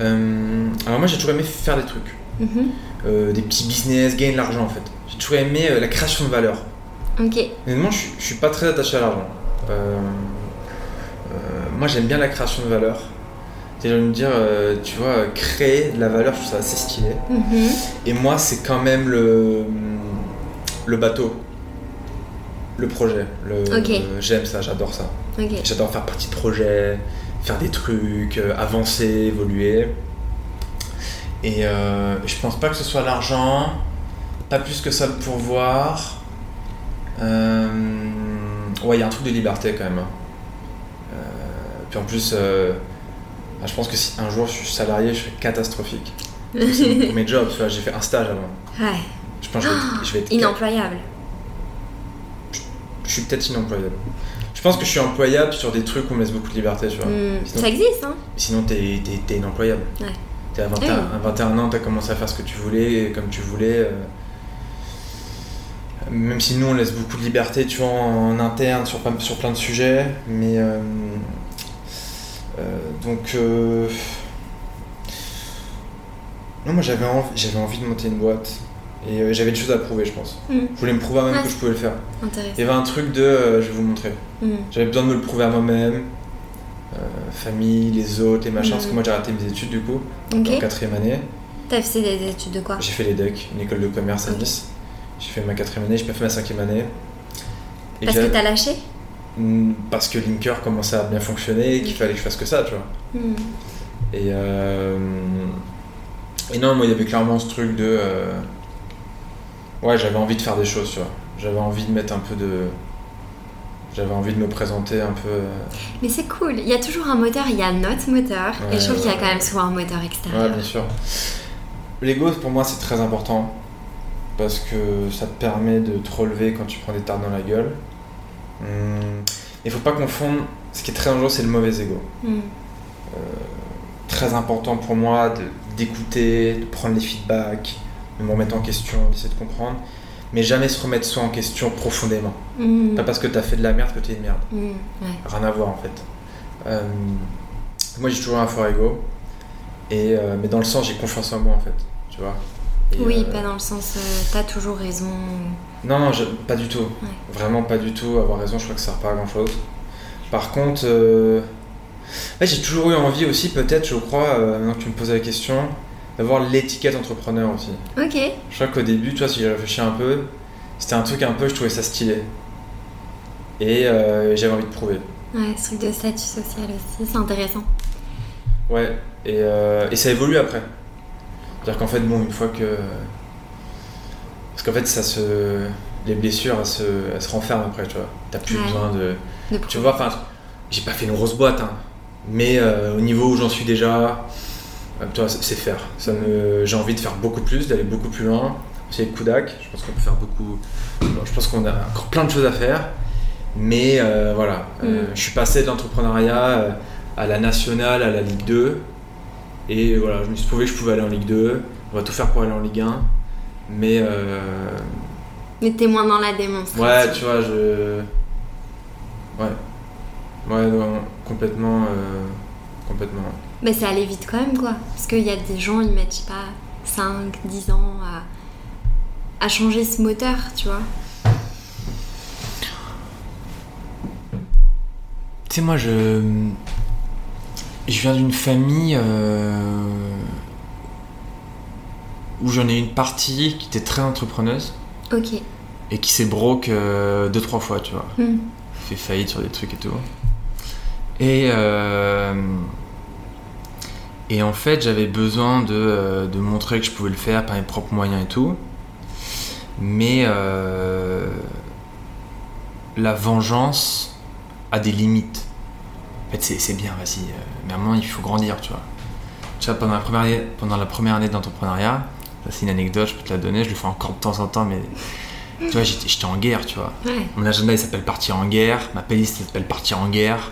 Euh, Alors moi, j'ai toujours aimé faire des trucs. Mm-hmm. des petits business, gagner de l'argent en fait. J'ai toujours aimé euh, la création de valeur. Ok. Honnêtement, je, je suis pas très attaché à l'argent. Euh, euh, moi, j'aime bien la création de valeur. C'est-à-dire me dire, tu vois, créer de la valeur, je trouve ça assez stylé. Mhm. Et moi, c'est quand même le, le bateau, le projet. Le, J'aime ça, j'adore ça. J'adore faire partie de projet, faire des trucs, avancer, évoluer. Et je pense pas que ce soit l'argent pas plus que ça le pourvoir. Euh, ouais, il y a un truc de liberté quand même. Hein. Euh, puis en plus, euh, bah, je pense que si un jour je suis salarié, je serais catastrophique. C'est mon (laughs) premier job, tu vois, j'ai fait un stage avant. Ouais. Je pense que je vais être, (gasps) je vais être- Inemployable. je suis peut-être inemployable. Je pense que je suis employable sur des trucs où on me laisse beaucoup de liberté, tu vois. Hmm, Sinon- Ça existe, hein Sinon, t'es, t'es, t'es inemployable. Ouais. T'es à 21, Oui. à 21 ans, t'as commencé à faire ce que tu voulais, comme tu voulais. euh. Même si nous, on laisse beaucoup de liberté, tu vois, en interne, sur, plein- sur plein de sujets. Mais. euh, euh, donc. Non, moi, j'avais envie, j'avais envie de monter une boîte. Et euh, j'avais des choses à prouver, je pense. Hmm, Je voulais me prouver à moi-même que je pouvais le faire. Il y avait un truc de. euh, je vais vous montrer. Hmm. J'avais besoin de me le prouver à moi-même. Euh, famille, les autres, les machins. Parce que Mhm. moi, j'ai raté mes études, du coup, en quatrième année. T'as fait des études de quoi? J'ai fait les DEC, une école de commerce à. Nice. J'ai fait ma quatrième année, j'ai pas fait ma cinquième année. Et Parce que t'as lâché? Mm, parce que Linker commençait à bien fonctionner et qu'il fallait que je fasse que ça, tu vois. Et, euh, et non, moi, il y avait clairement ce truc de. Euh, Ouais, j'avais envie de faire des choses, tu vois. J'avais envie de mettre un peu de. J'avais envie de me présenter un peu. euh, Mais c'est cool. Il y a toujours un moteur, il y a notre moteur. et Ouais, je trouve qu'il y a ouais. quand même souvent un moteur Ouais, extérieur. bien sûr. L'ego, pour moi, c'est très important. Parce que ça te permet de te relever quand tu prends des tartes dans la gueule. Hum, Il faut pas confondre. Ce qui est très dangereux, c'est le mauvais ego. Hmm. Très important pour moi de- d'écouter, de prendre les feedbacks, de me remettre en question, d'essayer de comprendre. Mais jamais se remettre soi en question profondément. Hmm. Pas parce que t'as fait de la merde que t'es une merde. Ouais. Rien à voir en fait. Euh, moi j'ai toujours un fort ego. Et, euh, mais dans le sens j'ai confiance en moi en fait. Tu vois? Et, Oui, euh, pas dans le sens t'as toujours raison. Non, non, je- pas du tout. Vraiment pas du tout. Avoir raison, je crois que ça sert pas à grand chose. Par contre, ouais, j'ai toujours eu envie aussi, peut-être, je crois, maintenant que tu me poses la question, d'avoir l'étiquette entrepreneur aussi. Ok. Je crois qu'au début, tu vois, si j'y réfléchis un peu, c'était un truc un peu, je trouvais ça stylé. Et euh, j'avais envie de prouver. Ouais, ce truc de statut social aussi, c'est intéressant. Ouais, et, euh, et ça évolue après. C'est-à-dire qu'en fait, bon, une fois que. Parce qu'en fait, ça se. Les blessures, elles se, elles se renferment après, tu vois. T'as plus Ouais. besoin de. De Tu vois, enfin, j'ai pas fait une grosse boîte, hein. Mais euh, au niveau où j'en suis déjà, tu vois, c'est faire. Ça me, j'ai envie de faire beaucoup plus, d'aller beaucoup plus loin. C'est avec Kudak, je pense qu'on peut faire beaucoup. Je pense qu'on a encore plein de choses à faire. Mais euh, voilà, Euh, Mm. je suis passé de l'entrepreneuriat euh, à la nationale, à la Ligue 2. Et voilà, je me suis prouvé que je pouvais aller en Ligue 2. On va tout faire pour aller en Ligue 1. Mais euh, Mais t'es moins dans la démonstration. ouais, tu vois, je. Ouais. Ouais, non, complètement. Complètement. Mais c'est aller vite quand même, quoi. Parce qu'il y a des gens, ils mettent, je sais pas, 5, 10 ans à, à changer ce moteur, tu vois. Tu sais, moi, je. Je viens d'une famille euh, où j'en ai une partie qui était très entrepreneuse Ok. et qui s'est broke euh, deux, trois fois, tu vois. Hmm. Fait faillite sur des trucs et tout. Et. euh, Et en fait, j'avais besoin de, euh, de montrer que je pouvais le faire par mes propres moyens et tout. Mais euh, la vengeance a des limites. En fait, c'est- bien, vas-y. euh, mais à un moment, il faut grandir, tu vois. Tu vois, pendant la première année, pendant la première année d'entrepreneuriat, c'est une anecdote, je peux te la donner, je le fais encore de temps en temps, mais tu vois, j'étais en guerre, tu vois. Ouais. Mon agenda il s'appelle Partir en guerre, ma playlist elle s'appelle Partir en guerre.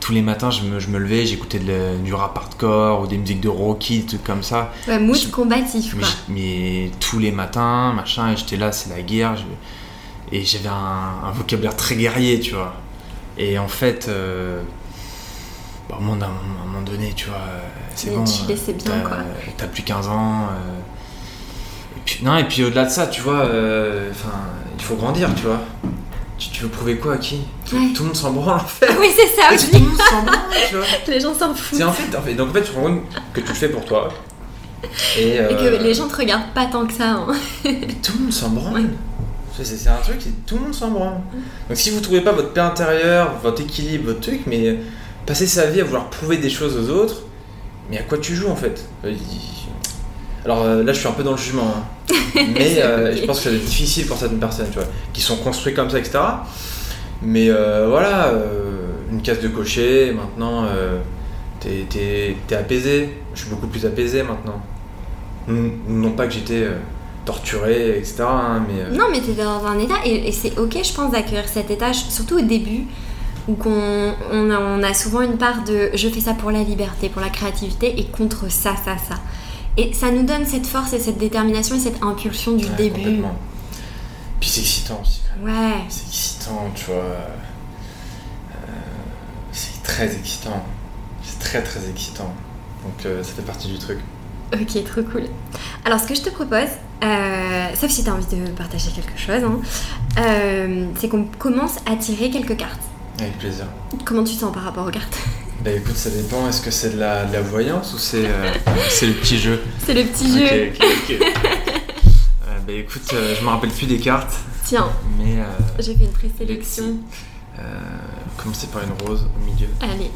Tous les matins, je me, je me levais, j'écoutais du rap hardcore ou des musiques de Rocky, des trucs comme ça. Ouais, mood Je- combatif, Mais, quoi. j'- mais tous les matins, machin, et j'étais là, c'est la guerre. je- et j'avais un, un vocabulaire très guerrier, tu vois. Et en fait, euh, bah, moment à un moment donné, tu vois, euh, c'est bon. tu laissais bien, t'as- quoi. T'as plus 15 ans. euh, et puis, non, et puis au-delà de ça, tu vois, euh, il faut grandir, tu vois. Tu, tu veux prouver quoi à qui tout, Ouais. tout le monde s'en branle en fait. Oui, c'est ça tout aussi. le monde s'en branle, tu vois. (laughs) Les gens s'en foutent. C'est en fait, en fait, donc en fait, tu te rends compte que tu le fais pour toi. Et, Et euh, que les gens te regardent pas tant que ça. hein. mais tout le monde s'en branle. Ouais. C'est- un truc, c'est tout le monde s'en branle. Donc si vous trouvez pas votre paix intérieure, votre équilibre, votre truc, mais passer sa vie à vouloir prouver des choses aux autres, mais à quoi tu joues en fait? Euh, Alors euh, là je suis un peu dans le jugement, hein. (laughs) mais euh, je pense que c'est difficile pour certaines personnes, tu vois, qui sont construits comme ça, etc. Mais euh, voilà, une case de cocher, maintenant t'es t'es- t'es apaisé. Je suis beaucoup plus apaisé maintenant. Non pas que j'étais torturé, etc. hein, mais Non, mais t'es dans un état, et, et c'est ok, je pense, d'accueillir cet état, surtout au début, où qu'on on a, on a souvent une part de je fais ça pour la liberté, pour la créativité, et contre ça, ça, ça. Et ça nous donne cette force et cette détermination et cette impulsion du ouais, début. complètement. Puis c'est excitant aussi. quand même. Ouais. C'est excitant, tu vois. Euh, c'est très excitant. C'est très très excitant. Donc euh, ça fait partie du truc. Ok, trop cool. Alors, ce que je te propose, euh, sauf si tu as envie de partager quelque chose, hein, c'est qu'on commence à tirer quelques cartes. Avec plaisir. Comment tu te sens par rapport aux cartes? Bah écoute, ça dépend. Est-ce que c'est de la, de la voyance ou c'est euh, c'est le petit jeu C'est le petit jeu. Ok, ok, ok. Euh, bah écoute, euh, je me rappelle plus des cartes, Tiens, mais. euh, j'ai fait une présélection. euh, commencer par une rose au milieu. Allez.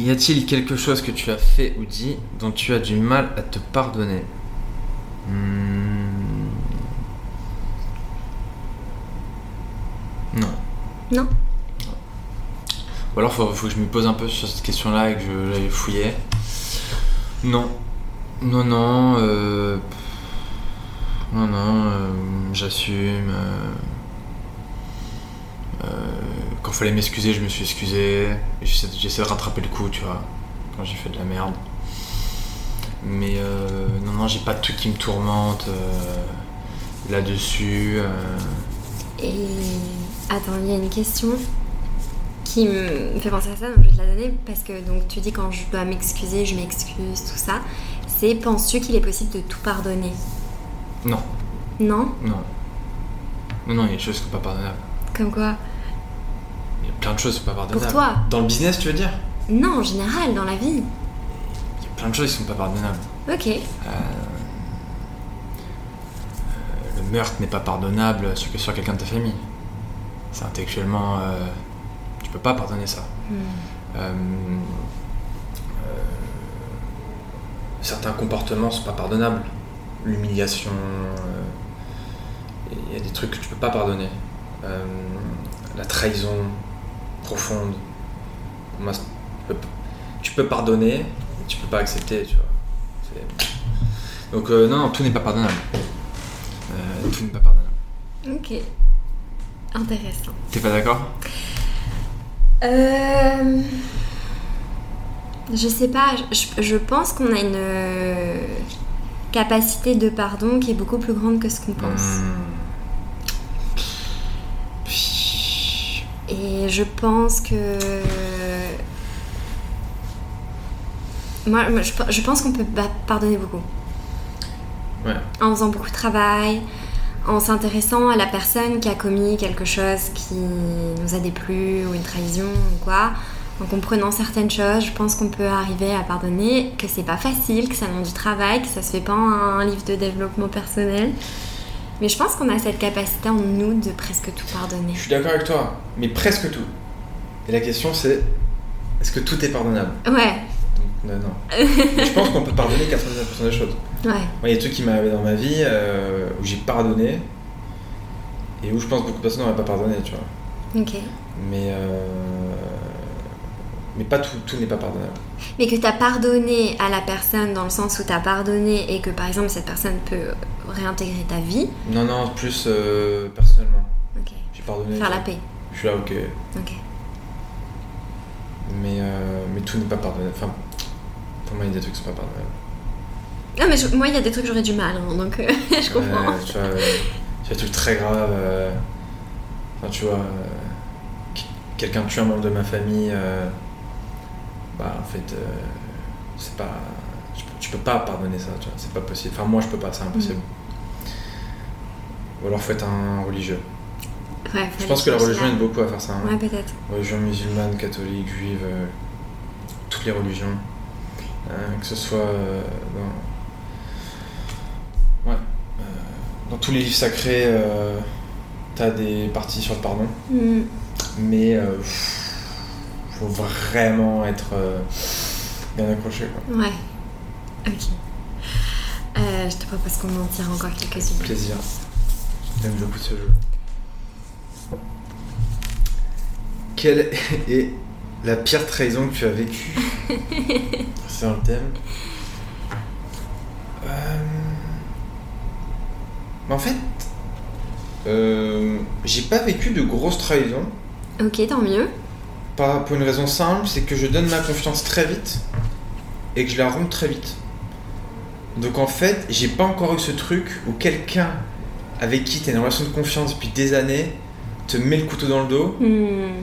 Y a-t-il quelque chose que tu as fait ou dit dont tu as du mal à te pardonner Hmm. Non. Non Ou alors faut, que je me pose un peu sur cette question-là et que je l'aille fouiller. Non. Non, non. euh, Non, non. euh, J'assume. euh, euh, Quand fallait m'excuser, je me suis excusé. J'essaie de rattraper le coup, tu vois. Quand j'ai fait de la merde. Mais non, non, j'ai pas de truc qui me tourmente là-dessus. Et attends, il y a une question qui me fait penser à ça, donc je vais te la donner parce que donc tu dis quand je dois m'excuser, je m'excuse, tout ça. C'est penses-tu qu'il est possible de tout pardonner? Non, Non? Non. Non, non, il y a des choses qui sont pas pardonnables. Comme quoi? Il y a plein de choses qui sont pas pardonnables. Pour toi? Dans le business, tu veux dire? Non, en général, dans la vie. Il y a plein de choses qui sont pas pardonnables. Ok. Euh, euh, le meurtre n'est pas pardonnable sur, sur quelqu'un de ta famille. C'est intellectuellement. euh, tu peux pas pardonner ça. Hmm. Euh, euh, certains comportements sont pas pardonnables. L'humiliation. euh, Il y a des trucs que tu peux pas pardonner. La trahison profonde. Moi, tu peux- pardonner, mais tu peux pas accepter, tu vois. C'est- Donc euh, non, non, tout n'est pas pardonnable. Euh, tout n'est pas pardonnable. Ok. Intéressant. T'es pas d'accord? Euh... Je sais pas, je, je pense qu'on a une euh, capacité de pardon qui est beaucoup plus grande que ce qu'on pense. Hmm. Et je pense que. Moi, je, je pense qu'on peut pardonner beaucoup. Ouais. En faisant beaucoup de travail, en s'intéressant à la personne qui a commis quelque chose qui nous a déplu, ou une trahison, ou quoi. En comprenant certaines choses, je pense qu'on peut arriver à pardonner, que c'est pas facile, que ça demande du travail, que ça se fait pas en un livre de développement personnel. Mais je pense qu'on a cette capacité en nous de presque tout pardonner. Je suis d'accord avec toi, mais presque tout. Et la question c'est est-ce que tout est pardonnable? Ouais, Donc, non, non. Je pense qu'on peut pardonner 99% des choses. Ouais. Moi, il y a des trucs qui m'arrivaient dans ma vie euh, où j'ai pardonné et où je pense que beaucoup de personnes n'auraient pas pardonné, tu vois. Ok. Mais, euh, mais pas tout, tout n'est pas pardonnable. Mais que tu as pardonné à la personne dans le sens où tu as pardonné et que par exemple cette personne peut réintégrer ta vie. Non, non, plus euh, personnellement. Ok. J'ai pardonné. Faire la paix. Je suis là, ok. Ok. Mais, mais tout n'est pas pardonnable. Enfin, pour moi, il y a des trucs qui sont pas pardonnables. Non, mais je- moi il y a des trucs que j'aurais du mal, hein, donc euh, (laughs) je comprends. Ouais, tu vois, euh, tu as des trucs très graves. euh, Enfin, tu vois, euh, quelqu'un tue un membre de ma famille. bah, en fait, c'est pas. Tu peux, tu peux pas pardonner ça, tu vois, c'est pas possible. Enfin, moi, je peux pas, c'est impossible. Ou alors, faut être un religieux. Ouais, Je pense que la religion aide beaucoup à faire ça. hein. Ouais, peut-être. Religion musulmane, catholique, juive, euh, toutes les religions. Que ce soit euh, dans. Dans tous les livres sacrés, euh, t'as des parties sur le pardon. Hmm. Mais euh, faut vraiment être euh, bien accroché. Quoi. Ouais. Ok. Euh, je te propose qu'on en tire encore quelques-unes. Plaisir. J'aime beaucoup ce jeu. Quelle est la pire trahison que tu as vécue? (laughs) C'est dans le En fait, euh, j'ai pas vécu de grosses trahisons. Ok, tant mieux. Pas pour une raison simple, c'est que je donne ma confiance très vite et que je la romps très vite. Donc en fait, j'ai pas encore eu ce truc où quelqu'un avec qui tu as une relation de confiance depuis des années te met le couteau dans le dos. Hmm.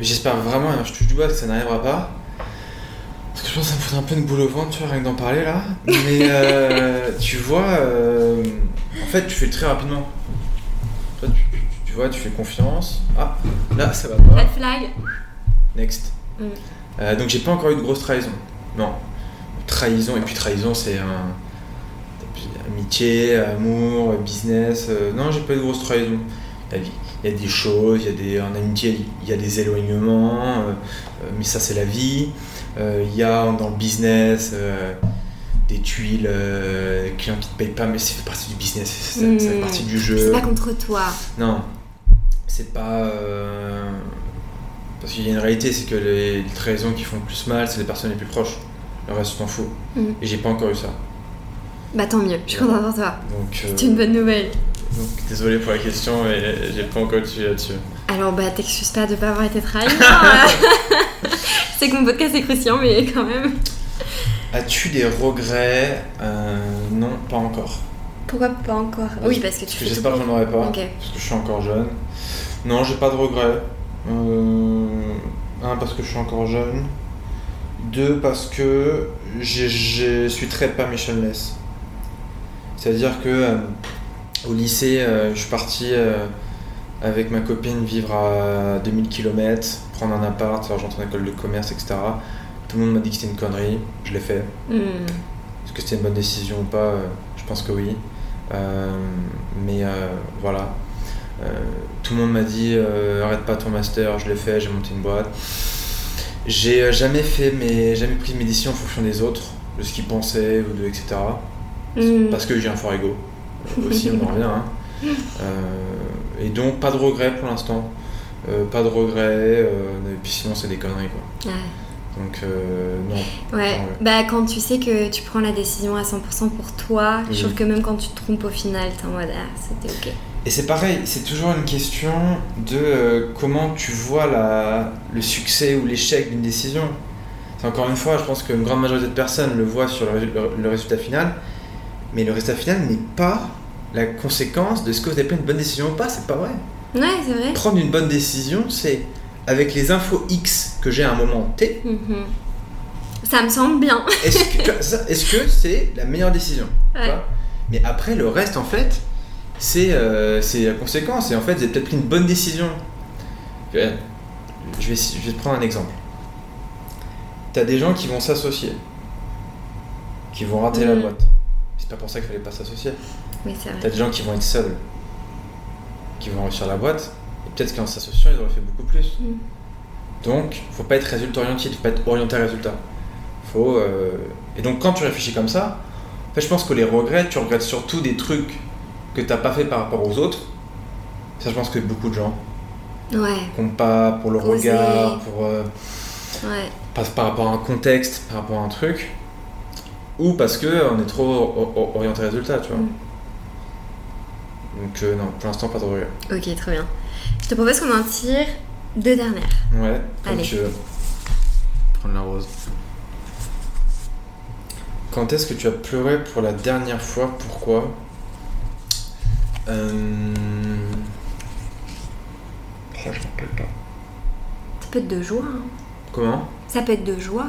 J'espère vraiment, hein, je touche du bois que ça n'arrivera pas. Parce que je pense que ça me fout un peu une boule au ventre, tu vois, rien que d'en parler là. Mais euh, (laughs) tu vois, euh, en fait, tu fais très rapidement. Toi, tu, tu- tu vois, tu fais confiance. Ah, là, ça va pas. Red flag. Next. Mm. Euh, donc, j'ai pas encore eu de grosse trahison. Non. Trahison, et puis trahison, c'est un. Amitié, amour, business. euh, non, j'ai pas eu de grosse trahison. Il y a- il y a des choses, il y a des, en amitié, il y a des éloignements, euh, mais ça, c'est la vie. Euh, Il y a dans le business euh, des tuiles, euh, clients qui te payent pas, mais ça fait partie du business, ça, ça fait Hmm. partie du C'est jeu. pas contre toi. Non, c'est pas. euh, Parce qu'il y a une réalité, c'est que les, trahisons qui font le plus mal, c'est les personnes les plus proches. Le reste, t'en fous. Mm. Et j'ai pas encore eu ça. Bah tant mieux, je suis contente pour toi. Euh, C'est une bonne nouvelle. donc, désolé pour la question, mais j'ai pas encore eu de sujet là-dessus. Alors bah t'excuses pas de pas avoir été trahi. (laughs) (laughs) c'est que mon podcast est crucial, mais (laughs) quand même. As-tu des regrets? Euh, Non, pas encore. Pourquoi pas encore? Oui, parce que tu fais J'espère que j'en aurai pas. Ok. Parce que je suis encore jeune. Non, j'ai pas de regrets. Euh, un, parce que je suis encore jeune. Deux, parce que je suis très permissionless. C'est-à-dire que euh, au lycée, euh, je suis parti euh, avec ma copine vivre à 2000 km, prendre un appart, alors j'entre en école de commerce, etc. Tout le monde m'a dit que c'était une connerie, je l'ai fait. Hmm. Est-ce que c'était une bonne décision ou pas? Euh, Je pense que oui. Euh, mais euh, voilà. Euh, tout le monde m'a dit arrête pas ton master, je l'ai fait, j'ai monté une boîte. J'ai jamais fait, mais jamais pris mes décisions en fonction des autres, de ce qu'ils pensaient ou de etc. Hmm. Parce que j'ai un fort ego. Aussi, on en revient. hein. (laughs) Et donc pas de regrets pour l'instant. Euh, pas de regrets. euh, et puis sinon c'est des conneries quoi. Ouais. Donc euh, non. Ouais, bah quand tu sais que tu prends la décision à 100% pour toi, je trouve que même quand tu te trompes au final, t'es en mode ah, c'était ok. Et c'est pareil, c'est toujours une question de euh, comment tu vois la, le succès ou l'échec d'une décision. Encore une fois, je pense qu'une grande majorité de personnes le voient sur le, résu- le- le résultat final, mais le résultat final n'est pas la conséquence de ce que vous avez pris une bonne décision ou pas, c'est pas vrai. Ouais, c'est vrai. Prendre une bonne décision, c'est avec les infos X que j'ai à un moment T, Mhm. Ça me semble bien. (laughs) est-ce que c'est la meilleure décision Ouais. Mais après, le reste, en fait, c'est euh, la conséquence. Et en fait, vous avez peut-être pris une bonne décision. Je vais, je vais te prendre un exemple. T'as des gens qui vont s'associer, qui vont rater la Mhm. boîte. C'est pas pour ça qu'il fallait pas s'associer. Oui, c'est T'as vrai. des gens qui vont être seuls, qui vont réussir la boîte. Et peut-être qu'en s'associant, ils auraient fait beaucoup plus. Mhm. Donc, faut pas être résultat orienté, faut pas être orienté à résultat. Faut, euh, Et donc, quand tu réfléchis comme ça, en fait, je pense que les regrets, tu regrettes surtout des trucs que t'as pas fait par rapport aux autres. Ça, je pense que beaucoup de gens Ouais, comptent pas pour le Oser. regard, pour euh, ouais. par rapport à un contexte, par rapport à un truc, ou parce que on est trop orienté résultat, tu vois. Mm. Donc euh, non, pour l'instant pas de regrets. Ok, très bien. Je te propose qu'on en tire deux dernières. Ouais, comme Allez. tu veux. Prendre la rose. Quand est-ce que tu as pleuré pour la dernière fois? Pourquoi? Euh... Ça, je m'en rappelle pas. Ça peut être de joie. hein. Comment? Ça peut être de joie.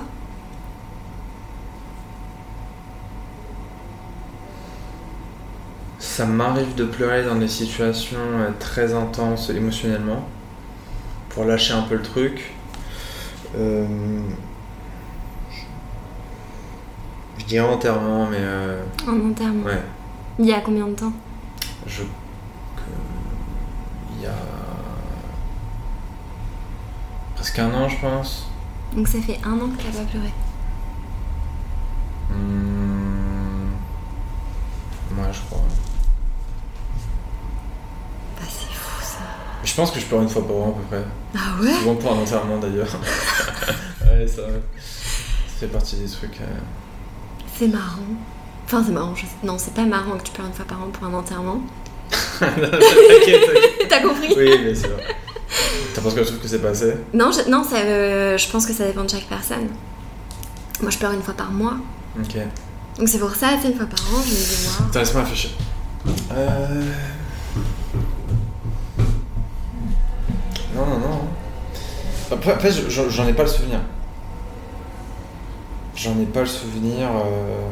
Ça m'arrive de pleurer dans des situations euh, très intenses émotionnellement pour lâcher un peu le truc. Euh, Je dirais enterrement, mais euh, En enterrement. ouais, Il y a combien de temps? Je. Il y a. presque un an, je pense. Donc ça fait un an que t'as pas pleuré. Hmm, Ouais, je crois. Bah c'est fou ça. Je pense que je pleure une fois par an à peu près. Ah ouais? Souvent pour un enterrement d'ailleurs. (laughs) ouais, ça, ça fait partie des trucs. euh. C'est marrant. Enfin, c'est marrant. Non, c'est pas marrant que tu pleures une fois par an pour un enterrement. (laughs) (laughs) T'as compris? Oui, bien sûr. T'as pensé que je trouve que c'est passé? Non, je, non ça, euh, je pense que ça dépend de chaque personne. Moi, je pleure une fois par mois. Ok. Donc c'est pour ça, c'est une fois par an, je me dis, moi. Attends, laisse-moi réfléchir. Euh... Non, non, non. Après, après j'en ai pas le souvenir. J'en ai pas le souvenir. Euh...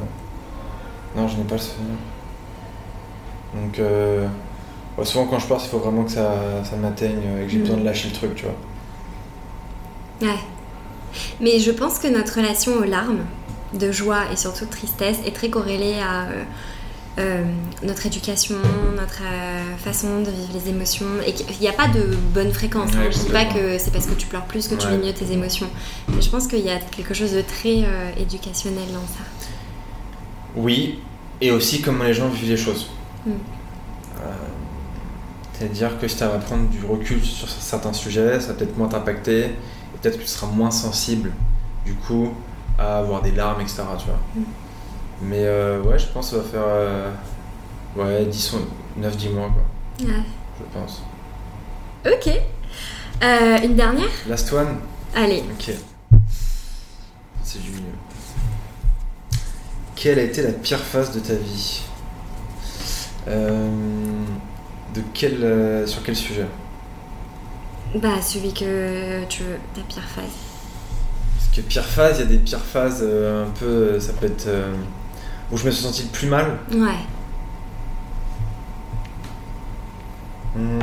Non, j'en ai pas le souvenir. Donc, euh... souvent quand je pars, il faut vraiment que ça, ça m'atteigne et que j'ai besoin de lâcher le truc, tu vois. Ouais. Mais je pense que notre relation aux larmes, de joie et surtout de tristesse, est très corrélée à euh, euh, notre éducation, notre euh, façon de vivre les émotions. Et qu'il n'y a pas de bonne fréquence. Hein. Je ne dis pas que c'est parce que tu pleures plus que tu vis mieux tes émotions. Mais je pense qu'il y a quelque chose de très éducationnel dans ça. Oui, et aussi comment les gens vivent les choses. Mm. C'est-à-dire que si tu vas prendre du recul sur certains sujets, ça va peut-être moins t'impacter, et peut-être que tu seras moins sensible, du coup, à avoir des larmes, etc. Tu vois. Mm. Mais euh, ouais, je pense que ça va faire euh, ouais, 10, 9-10 mois, quoi. Ouais. Je pense. Ok. Euh, une dernière? Last one Allez. Ok. C'est du mieux. Quelle a été la pire phase de ta vie? De quel, sur quel sujet? Bah, celui que tu veux, ta pire phase. Parce que pire phase, il y a des pires phases un peu. Ça peut être où je me suis senti le plus mal Ouais. Hmm.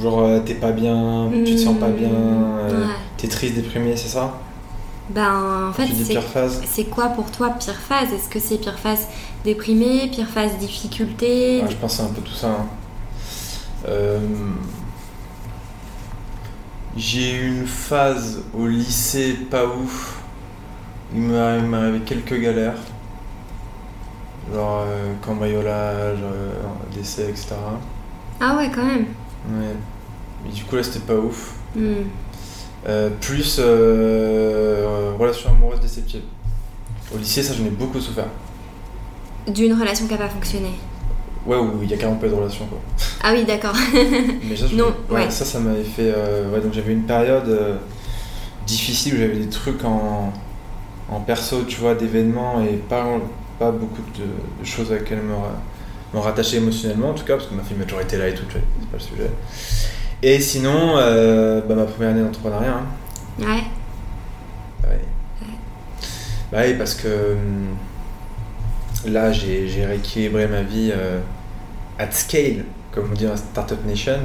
Genre, euh, t'es pas bien, tu te sens pas bien, euh, t'es triste, déprimé, c'est ça? Ben, en fait, c'est quoi pour toi pire phase? Est-ce que c'est pire phase déprimé, pire phase difficulté? Je pense un peu tout ça. Hein. Euh, j'ai eu une phase au lycée pas ouf il m'est arrivé quelques galères. Genre euh, cambriolage, euh, décès, etc. Ah ouais, quand même. Ouais. Mais du coup, là, c'était pas ouf. Hmm. Euh, plus relation amoureuse déceptive. Au lycée, ça, j'en ai beaucoup souffert. D'une relation qui n'a pas fonctionné Ouais, où il y a carrément pas de relation, quoi. Ah oui, d'accord. (laughs) Mais ça, non, ouais, ça, ça m'avait fait... ouais, donc j'avais une période difficile où j'avais des trucs en en perso, tu vois, d'événements et pas, pas beaucoup de, choses à laquelle me, me rattacher émotionnellement, en tout cas, parce que ma fille m'a toujours été là et tout, c'est pas le sujet. Et sinon, euh, bah, ma première année d'entrepreneuriat. Hein. Ouais. Ouais. Bah oui, parce que hum, là, j'ai rééquilibré ma vie euh, at scale, comme on dit dans Startup Nation.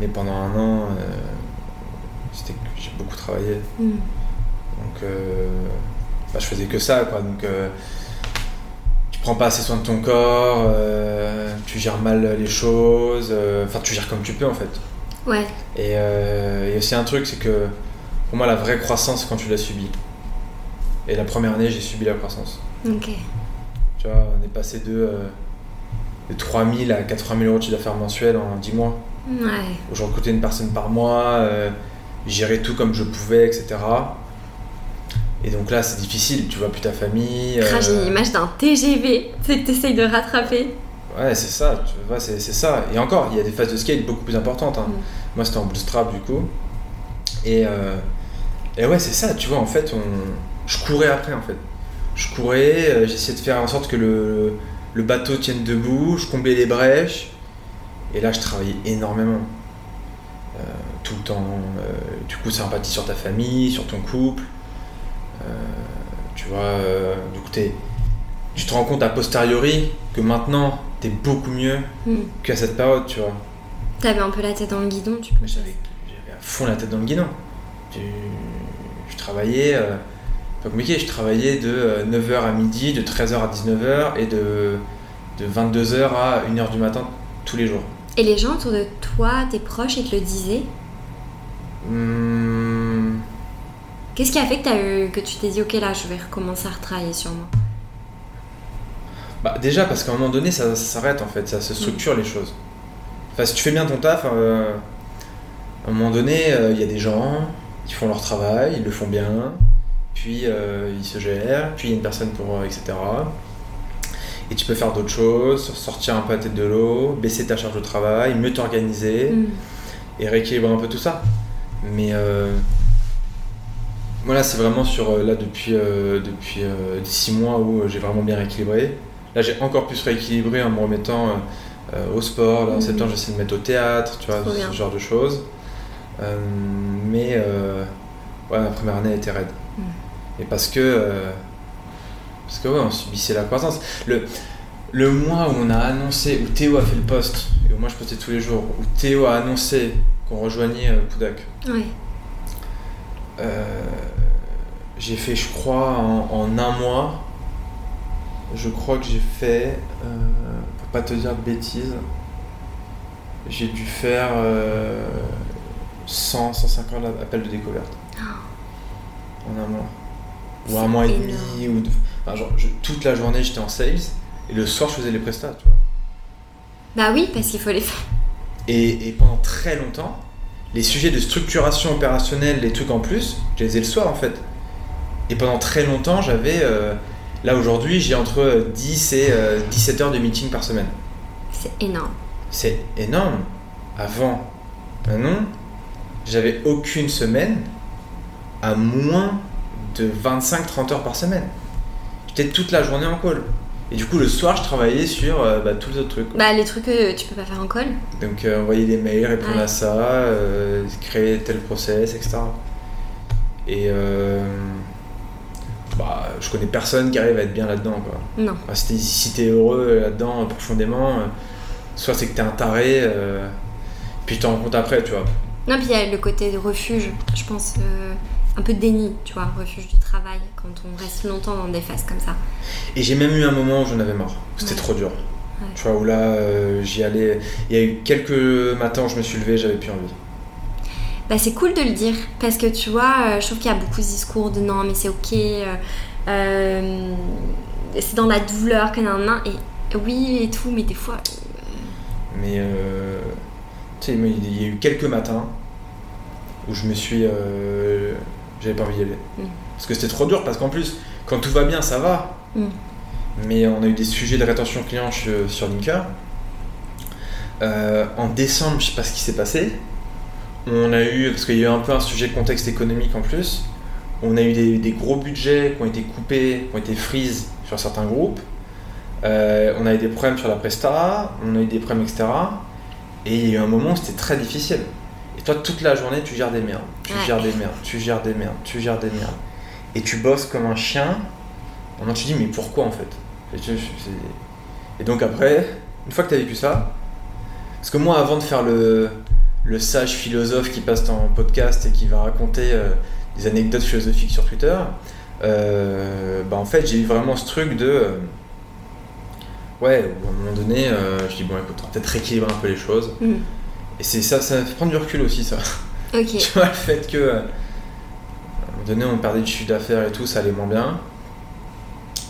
Mais pendant un an, euh, j'ai beaucoup travaillé. Hmm. Donc, bah, je faisais que ça, quoi. Donc, euh, tu prends pas assez soin de ton corps, euh, tu gères mal les choses, euh, enfin, tu gères comme tu peux, en fait. Ouais. Et il y a aussi un truc, c'est que pour moi, la vraie croissance, c'est quand tu l'as subis. Et la première année, j'ai subi la croissance. Ok. Tu vois, on est passé de, de 3000 à 80 000 euros de chiffre d'affaires mensuel en 10 mois. Ouais. Où je recrutais une personne par mois, gérais tout comme je pouvais, etc. Et donc là, c'est difficile, tu vois plus ta famille. Euh... J'ai une image d'un TGV, c'est que tu essayes de rattraper. Ouais, c'est ça, tu vois, c'est, ça. Et encore, il y a des phases de scale beaucoup plus importantes. Hein. Mm. Moi, c'était en bootstrap du coup. Et, euh, et ouais, c'est ça, tu vois, en fait, on... je courais après, en fait. Je courais, euh, j'essayais de faire en sorte que le, le bateau tienne debout, je comblais les brèches. Et là, je travaillais énormément. Euh, tout le temps. du coup, ça empathie sur ta famille, sur ton couple. Euh, tu vois, euh, du coup, tu te rends compte a posteriori que maintenant, tu es beaucoup mieux mm. qu'à cette période, tu vois. T'avais un peu la tête dans le guidon, tu peux. J'avais à fond la tête dans le guidon. Je travaillais, euh, pas compliqué, je travaillais de 9h à midi, de 13h à 19h et de, de 22h à 1h du matin tous les jours. Et les gens autour de toi, tes proches, ils te le disaient? Hmm. Qu'est-ce qui a fait que, as eu, que tu t'es dit, ok, là, je vais recommencer à retravailler sur moi? Bah, Déjà, parce qu'à un moment donné, ça, s'arrête en fait, ça se structure les choses. Enfin, si tu fais bien ton taf, euh, à un moment donné, euh, il y a des gens qui font leur travail, ils le font bien, puis il se gère, puis il y a une personne pour. etc. Et tu peux faire d'autres choses, sortir un peu la tête de l'eau, baisser ta charge de travail, mieux t'organiser mm. et rééquilibrer un peu tout ça. Mais euh, voilà, c'est vraiment sur euh, là depuis, euh, depuis 6 mois où j'ai vraiment bien rééquilibré. Là, j'ai encore plus rééquilibré en me remettant au sport. Là, en mm. septembre, j'essaie de me mettre au théâtre, tu vois, ce genre de choses. mais ouais, ma première année a été raide. Mm. Et parce que parce que ouais, on subissait la croissance. Le, le mois où on a annoncé, où Théo a fait le poste, et où moi je postais tous les jours, où Théo a annoncé qu'on rejoignait euh, Poudac. Euh, j'ai fait, je crois, en, un mois, je crois que j'ai fait, euh, pour pas te dire de bêtises, j'ai dû faire 100, 150 appels de découverte. Oh. En un mois. Ou un mois et demi, ou deux toute la journée, j'étais en sales et le soir, je faisais les prestats, tu vois. Bah oui, parce qu'il faut les faire. Et, pendant très longtemps, les sujets de structuration opérationnelle, les trucs en plus, je les faisais le soir en fait. Et pendant très longtemps, j'avais. Euh, là aujourd'hui, j'ai entre 10 et 17 euh, heures de meeting par semaine. C'est énorme. C'est énorme. Avant, maintenant, j'avais aucune semaine à moins de 25-30 heures par semaine j'étais toute la journée en call. Et du coup, le soir, je travaillais sur euh, bah, tous les autres trucs. Bah, les trucs que tu peux pas faire en call. Donc, euh, envoyer des mails, répondre à ça, euh, créer tel process, etc. Et bah, je connais personne qui arrive à être bien là-dedans. Quoi. Non. si, t'es, si heureux là-dedans profondément, soit c'est que t'es un taré, puis tu t'en rends compte après, tu vois. Non, puis il y a le côté de refuge, je pense un peu de déni, tu vois, refuge du travail, quand on reste longtemps dans des phases comme ça. Et j'ai même eu un moment où j'en avais marre, c'était trop dur. Tu vois, où là, euh, j'y allais. Il y a eu quelques matins où je me suis levé, j'avais plus envie. Bah, c'est cool de le dire, parce que tu vois, euh, je trouve qu'il y a beaucoup de discours de non, mais c'est ok, euh, c'est dans la douleur que nan, et oui, et tout, mais des fois. Mais, tu sais, il y a eu quelques matins où je me suis j'avais pas envie d'y aller. Mm. Parce que c'était trop dur, parce qu'en plus, quand tout va bien, ça va. Mm. Mais on a eu des sujets de rétention client sur Linka. Euh, en décembre, je sais pas ce qui s'est passé. On a eu, parce qu'il y a eu un peu un sujet de contexte économique en plus, on a eu des, gros budgets qui ont été coupés, qui ont été freeze sur certains groupes. Euh, on a eu des problèmes sur la Presta, on a eu des problèmes, etc. Et il y a eu un moment où c'était très difficile. Et toi, toute la journée, tu gères des merdes, tu gères des merdes, tu gères des merdes, tu gères des merdes. Et tu bosses comme un chien. Maintenant, tu te dis, mais pourquoi en fait? Et donc après, une fois que tu as vécu ça, parce que moi, avant de faire le, le sage philosophe qui passe dans le podcast et qui va raconter euh, des anecdotes philosophiques sur Twitter, euh, bah en fait, j'ai eu vraiment ce truc de. Euh, ouais, à un moment donné, je dis, bon, écoute, on va peut-être rééquilibrer un peu les choses. Mm. Et c'est ça, ça fait prendre du recul aussi, ça. (laughs) Tu vois, le fait que. À un moment donné, on perdait du chiffre d'affaires et tout, ça allait moins bien.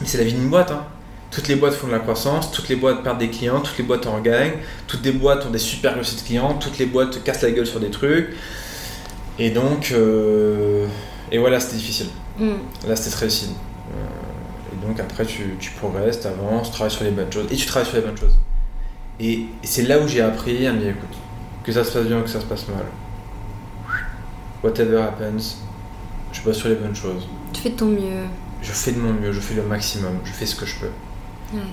Mais c'est la vie d'une boîte, hein. Toutes les boîtes font de la croissance, toutes les boîtes perdent des clients, toutes les boîtes en gagnent, toutes les boîtes ont des super de clients, toutes les boîtes te cassent la gueule sur des trucs. Et donc. Euh, et voilà, c'était difficile. Mm. Là, c'était très difficile. Euh, et donc, après, tu, tu progresses, tu avances, tu travailles sur les bonnes choses. Et tu travailles sur les bonnes choses. Et, et c'est là où j'ai appris à me dire écoute, que ça se passe bien ou que ça se passe mal. Whatever happens, je bosse sur les bonnes choses. Tu fais de ton mieux. Je fais de mon mieux, je fais le maximum, je fais ce que je peux.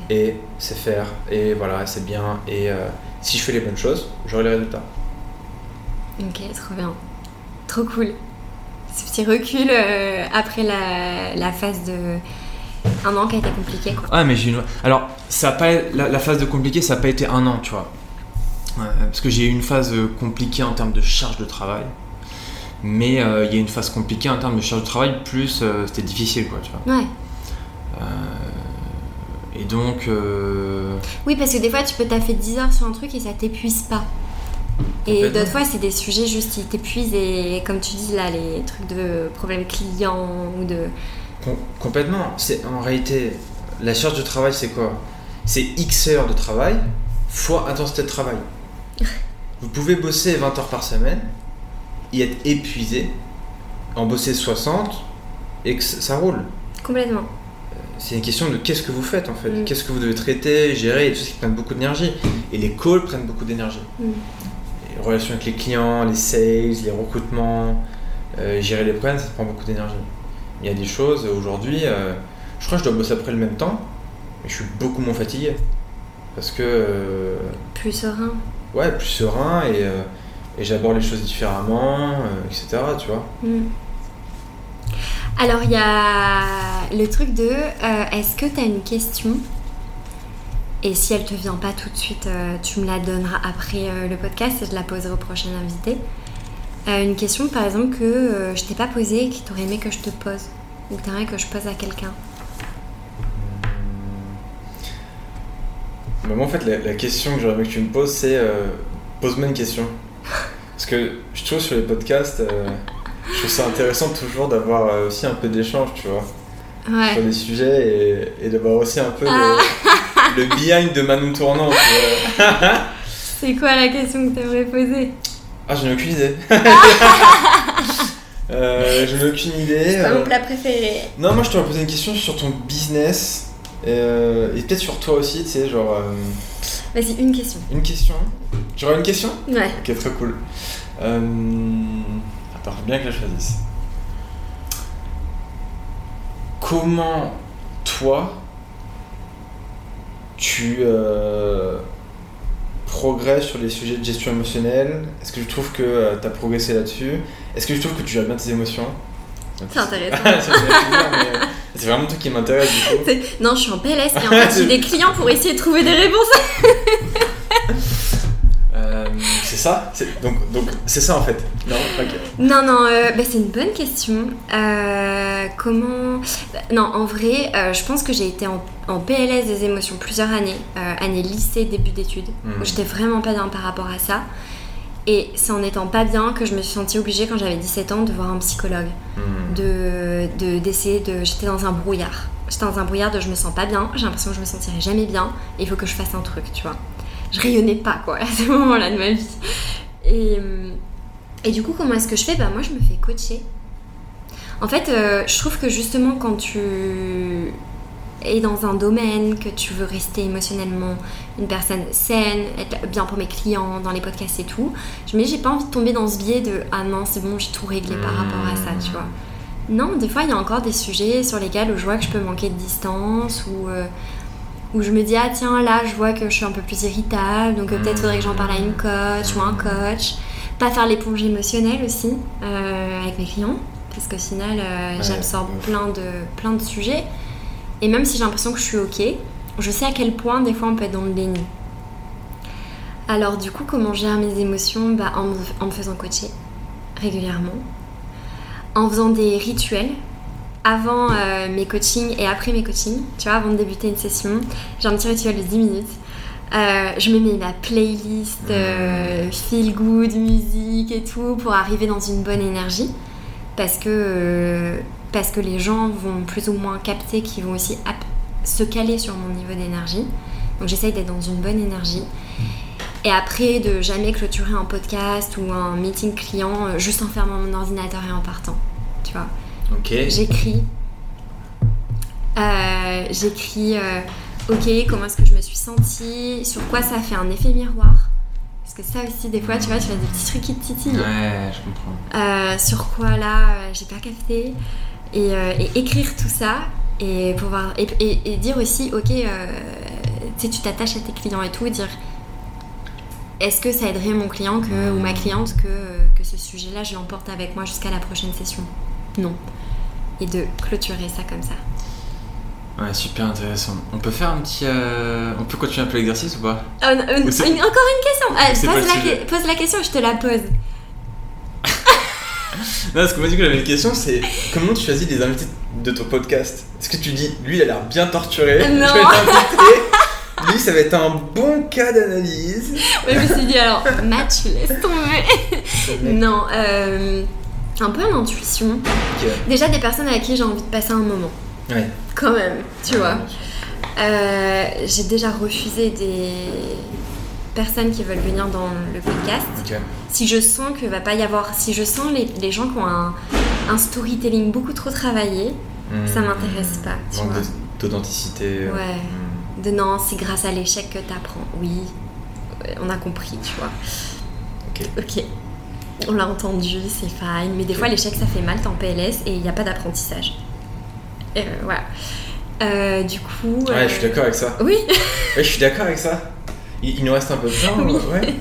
Et c'est faire, et voilà, c'est bien. Et euh, si je fais les bonnes choses, j'aurai les résultats. Ok, trop bien. Trop cool. Ce petit recul euh, après la, la, phase de. Un an qui a été compliqué quoi. Ouais, mais j'ai une. Alors, ça a pas... la, la phase de compliqué, ça n'a pas été un an, tu vois parce que j'ai eu une phase euh, compliquée en termes de charge de travail. Mais euh, il y a une phase compliquée en termes de charge de travail, plus euh, c'était difficile, quoi, tu vois. Ouais. Et donc. Oui, parce que des fois, tu peux taffer 10 heures sur un truc et ça t'épuise pas. Et d'autres fois, c'est des sujets juste qui t'épuisent et comme tu dis là, les trucs de problèmes clients ou de. complètement. C'est en réalité la charge de travail, c'est quoi? C'est X heures de travail fois intensité de travail. (laughs) Vous pouvez bosser 20 heures par semaine, y être épuisé, en bosser 60 et que ça roule. Complètement. C'est une question de qu'est-ce que vous faites en fait, Mm. qu'est-ce que vous devez traiter, gérer, et tout ce qui prennent beaucoup d'énergie. Et les calls prennent beaucoup d'énergie. Mm. Les relations avec les clients, les sales, les recrutements, euh, gérer les problèmes, ça prend beaucoup d'énergie. Il y a des choses aujourd'hui, euh, je crois que je dois bosser après le même temps, mais je suis beaucoup moins fatigué. Parce que, euh, Plus serein. ouais, plus serein et, et j'aborde les choses différemment, etc. Tu vois. Mm. Alors, il y a le truc de euh, est-ce que tu as une question? Et si elle te vient pas tout de suite, euh, tu me la donneras après euh, le podcast et je la poserai au prochain invité. Une question, par exemple, que je t'ai pas posée et que tu aurais aimé que je te pose ou que tu aimerais que je pose à quelqu'un. Mais moi, en fait, la, la question que j'aurais aimé que tu me poses, c'est pose-moi une question. (laughs) Parce que je trouve sur les podcasts, je trouve ça intéressant toujours d'avoir euh, aussi un peu d'échange, tu vois, sur Ouais. des sujets et, et d'avoir aussi un peu Ah. le, le behind de Manon Tournant. tu vois. (laughs) C'est quoi la question que tu aimerais poser? Ah, j'en ai aucune idée. (laughs) euh, j'en ai aucune idée. C'est pas euh. mon plat préféré. Non, moi je t'aurais posé une question sur ton business euh, et peut-être sur toi aussi, tu sais, genre euh, Vas-y, une question. une question. J'aurais une question? Ouais. Ok, très cool. Euh... Attends, faut bien que je choisisse. Comment toi tu euh, progresses sur les sujets de gestion émotionnelle? Est-ce que tu trouves que tu as progressé là-dessus? Est-ce que tu trouves que tu gères bien tes émotions? C'est intéressant. (laughs) Euh, C'est vraiment tout qui m'intéresse du coup. (laughs) Non, je suis en PLS et en fait j'ai des clients pour essayer de trouver des réponses. (laughs) C'est ça Donc donc c'est ça en fait. Non, ok. Non, non, euh, bah, c'est une bonne question. Euh, comment. Non, en vrai, euh, je pense que j'ai été en, en PLS des émotions plusieurs années, euh, année lycée, début d'études, Mhm. où j'étais vraiment pas bien par rapport à ça. Et c'est en étant pas bien que je me suis sentie obligée, quand j'avais 17 ans, de voir un psychologue. Hmm. de de- d'essayer de, j'étais dans un brouillard j'étais dans un brouillard de je me sens pas bien j'ai l'impression que je me sentirai jamais bien il faut que je fasse un truc tu vois je rayonnais pas quoi (laughs) à ce moment là de ma vie. Et, euh, et du coup comment est-ce que je fais? Bah moi je me fais coacher. En fait euh, je trouve que justement quand tu es dans un domaine que tu veux rester émotionnellement une personne saine, être bien pour mes clients, dans les podcasts et tout, je me dis j'ai pas envie de tomber dans ce biais de ah non c'est bon j'ai tout réglé par rapport à ça tu vois. Non, des fois il y a encore des sujets sur lesquels je vois que je peux manquer de distance ou euh, où je me dis ah tiens là je vois que je suis un peu plus irritable donc euh, peut-être faudrait que j'en parle à une coach ou un coach. Pas faire l'éponge émotionnelle aussi euh, avec mes clients parce qu'au final euh, Ouais, j'absorbe plein de, plein de sujets et même si j'ai l'impression que je suis ok, je sais à quel point des fois on peut être dans le déni. Alors du coup comment gère mes émotions? Bah, en, me, en me faisant coacher régulièrement, en faisant des rituels avant euh, mes coachings et après mes coachings, tu vois, avant de débuter une session, j'ai un petit rituel de 10 minutes. Euh, je me mets ma playlist euh, feel good, musique et tout pour arriver dans une bonne énergie parce que, parce que les gens vont plus ou moins capter qu'ils vont aussi se caler sur mon niveau d'énergie. Donc j'essaye d'être dans une bonne énergie. Et après, de jamais clôturer un podcast ou un meeting client juste en fermant mon ordinateur et en partant. Tu vois. J'écris. Euh, J'écris, euh, ok, comment est-ce que je me suis sentie, sur quoi ça fait un effet miroir. Parce que ça aussi, des fois, tu vois, tu as des petits trucs qui te titillent. Ouais, je comprends. Euh, sur quoi là, j'ai pas capté. Et, et écrire tout ça. Et, pouvoir, et, et- et dire aussi, ok, tu tu t'attaches à tes clients et tout, et dire est-ce que ça aiderait mon client que, ou ma cliente que, que ce sujet-là, je l'emporte avec moi jusqu'à la prochaine session? Non. Et de clôturer ça comme ça. Ouais, super intéressant. On peut faire un petit. euh, On peut continuer un peu l'exercice ou pas? Oh, non, euh, Ou c'est- une- encore une question Ah, pose, la, que- pose la question, je te la pose. (laughs) Non, parce que moi, du coup, j'avais une question c'est comment tu choisis les invités de ton podcast? Est-ce que tu dis, lui, il a l'air bien torturé Non. Je vais. Lui, ça va être un bon cas d'analyse. Ouais, je me suis dit alors, match, laisse tomber. (laughs) non, euh, un peu à l'intuition. Déjà des personnes avec qui j'ai envie de passer un moment, Ouais. quand même, tu vois. Euh, j'ai déjà refusé des personnes qui veulent venir dans le podcast. Si je sens que va pas y avoir, si je sens les, les gens qui ont un, un storytelling beaucoup trop travaillé, ça Hmm. m'intéresse pas. Tu Manque d'authenticité. euh, Ouais. hmm. De non, c'est grâce à l'échec que t'apprends. Oui, Ouais, on a compris, tu vois. Ok. Ok. On l'a entendu, c'est fine. Mais des fois, l'échec, ça fait mal, t'es en PLS et il n'y a pas d'apprentissage. Euh, voilà. Euh, du coup. Ouais, euh, je suis d'accord avec ça. Oui, Ouais, je suis d'accord avec ça. Il, il nous reste un peu de temps. Oui. Ouais.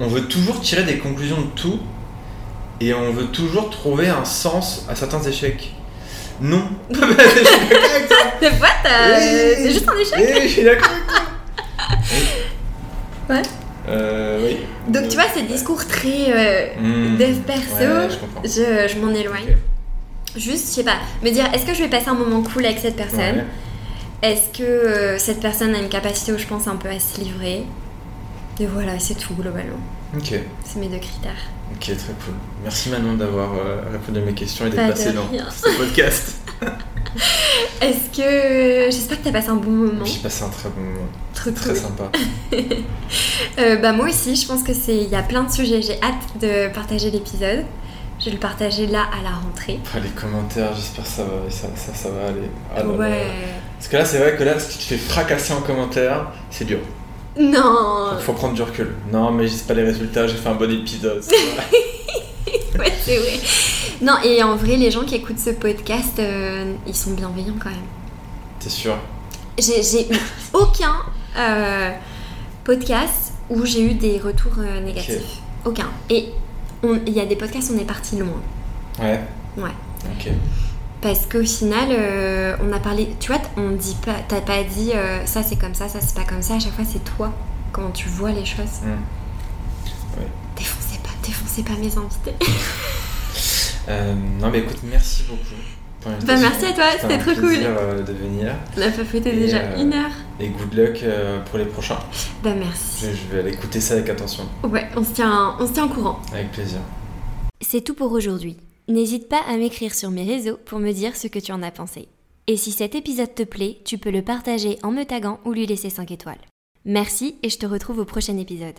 On veut toujours tirer des conclusions de tout et on veut toujours trouver un sens à certains échecs. Non. (laughs) je suis d'accord avec toi. des fois, t'as- Oui. c'est juste un échec. Oui, je suis d'accord avec toi. Ouais. Euh. Donc, tu vois, ce discours très euh, Hmm. dev perso, je comprends. je, je m'en éloigne. Juste, je sais pas, me dire, est-ce que je vais passer un moment cool avec cette personne? Est-ce que euh, cette personne a une capacité où je pense un peu à se livrer? Et voilà, c'est tout globalement. Ok, C'est mes deux critères. ok, très cool. Merci Manon d'avoir euh, répondu à mes questions et d'être de passé dans ce podcast. (laughs) (laughs) Est-ce que. J'espère que t'as passé un bon moment. J'ai passé un très bon moment, Trop très cool. sympa. (laughs) Euh, bah, moi aussi, je pense que c'est. Il y a plein de sujets. J'ai hâte de partager l'épisode. Je vais le partager là à la rentrée. Les commentaires, j'espère que ça va, ça, ça, ça va aller. Ah là là. ouais. Parce que là, c'est vrai que là, si tu te fais fracasser en commentaire, c'est dur. Non Faut, faut prendre du recul. Non, mais j'ai pas les résultats, j'ai fait un bon épisode. (laughs) Ouais, c'est vrai. Non, et en vrai, les gens qui écoutent ce podcast, euh, ils sont bienveillants quand même. T'es sûr? J'ai eu aucun euh, podcast où j'ai eu des retours euh, négatifs. Aucun. Et il y a des podcasts, on est parti loin. Ouais. Ouais. Ok. Parce qu'au final, on a parlé. Tu vois, on dit pas. T'as pas dit ça c'est comme ça, ça c'est pas comme ça. À chaque fois, c'est toi. Comment tu vois les choses. Hmm. Défoncez pas, défoncez pas mes invités. (laughs) Euh, non, mais écoute, merci beaucoup. pour Bah, merci à toi, c'était trop cool. plaisir, euh, de venir. On a papoté Et, déjà euh, une heure. Et good luck euh, pour les prochains. Bah Je, merci. je vais aller écouter ça avec attention. Ouais, on se tient, on se tient au courant. Avec plaisir. C'est tout pour aujourd'hui. N'hésite pas à m'écrire sur mes réseaux pour me dire ce que tu en as pensé. Et si cet épisode te plaît, tu peux le partager en me taguant ou lui laisser 5 étoiles. Merci et je te retrouve au prochain épisode.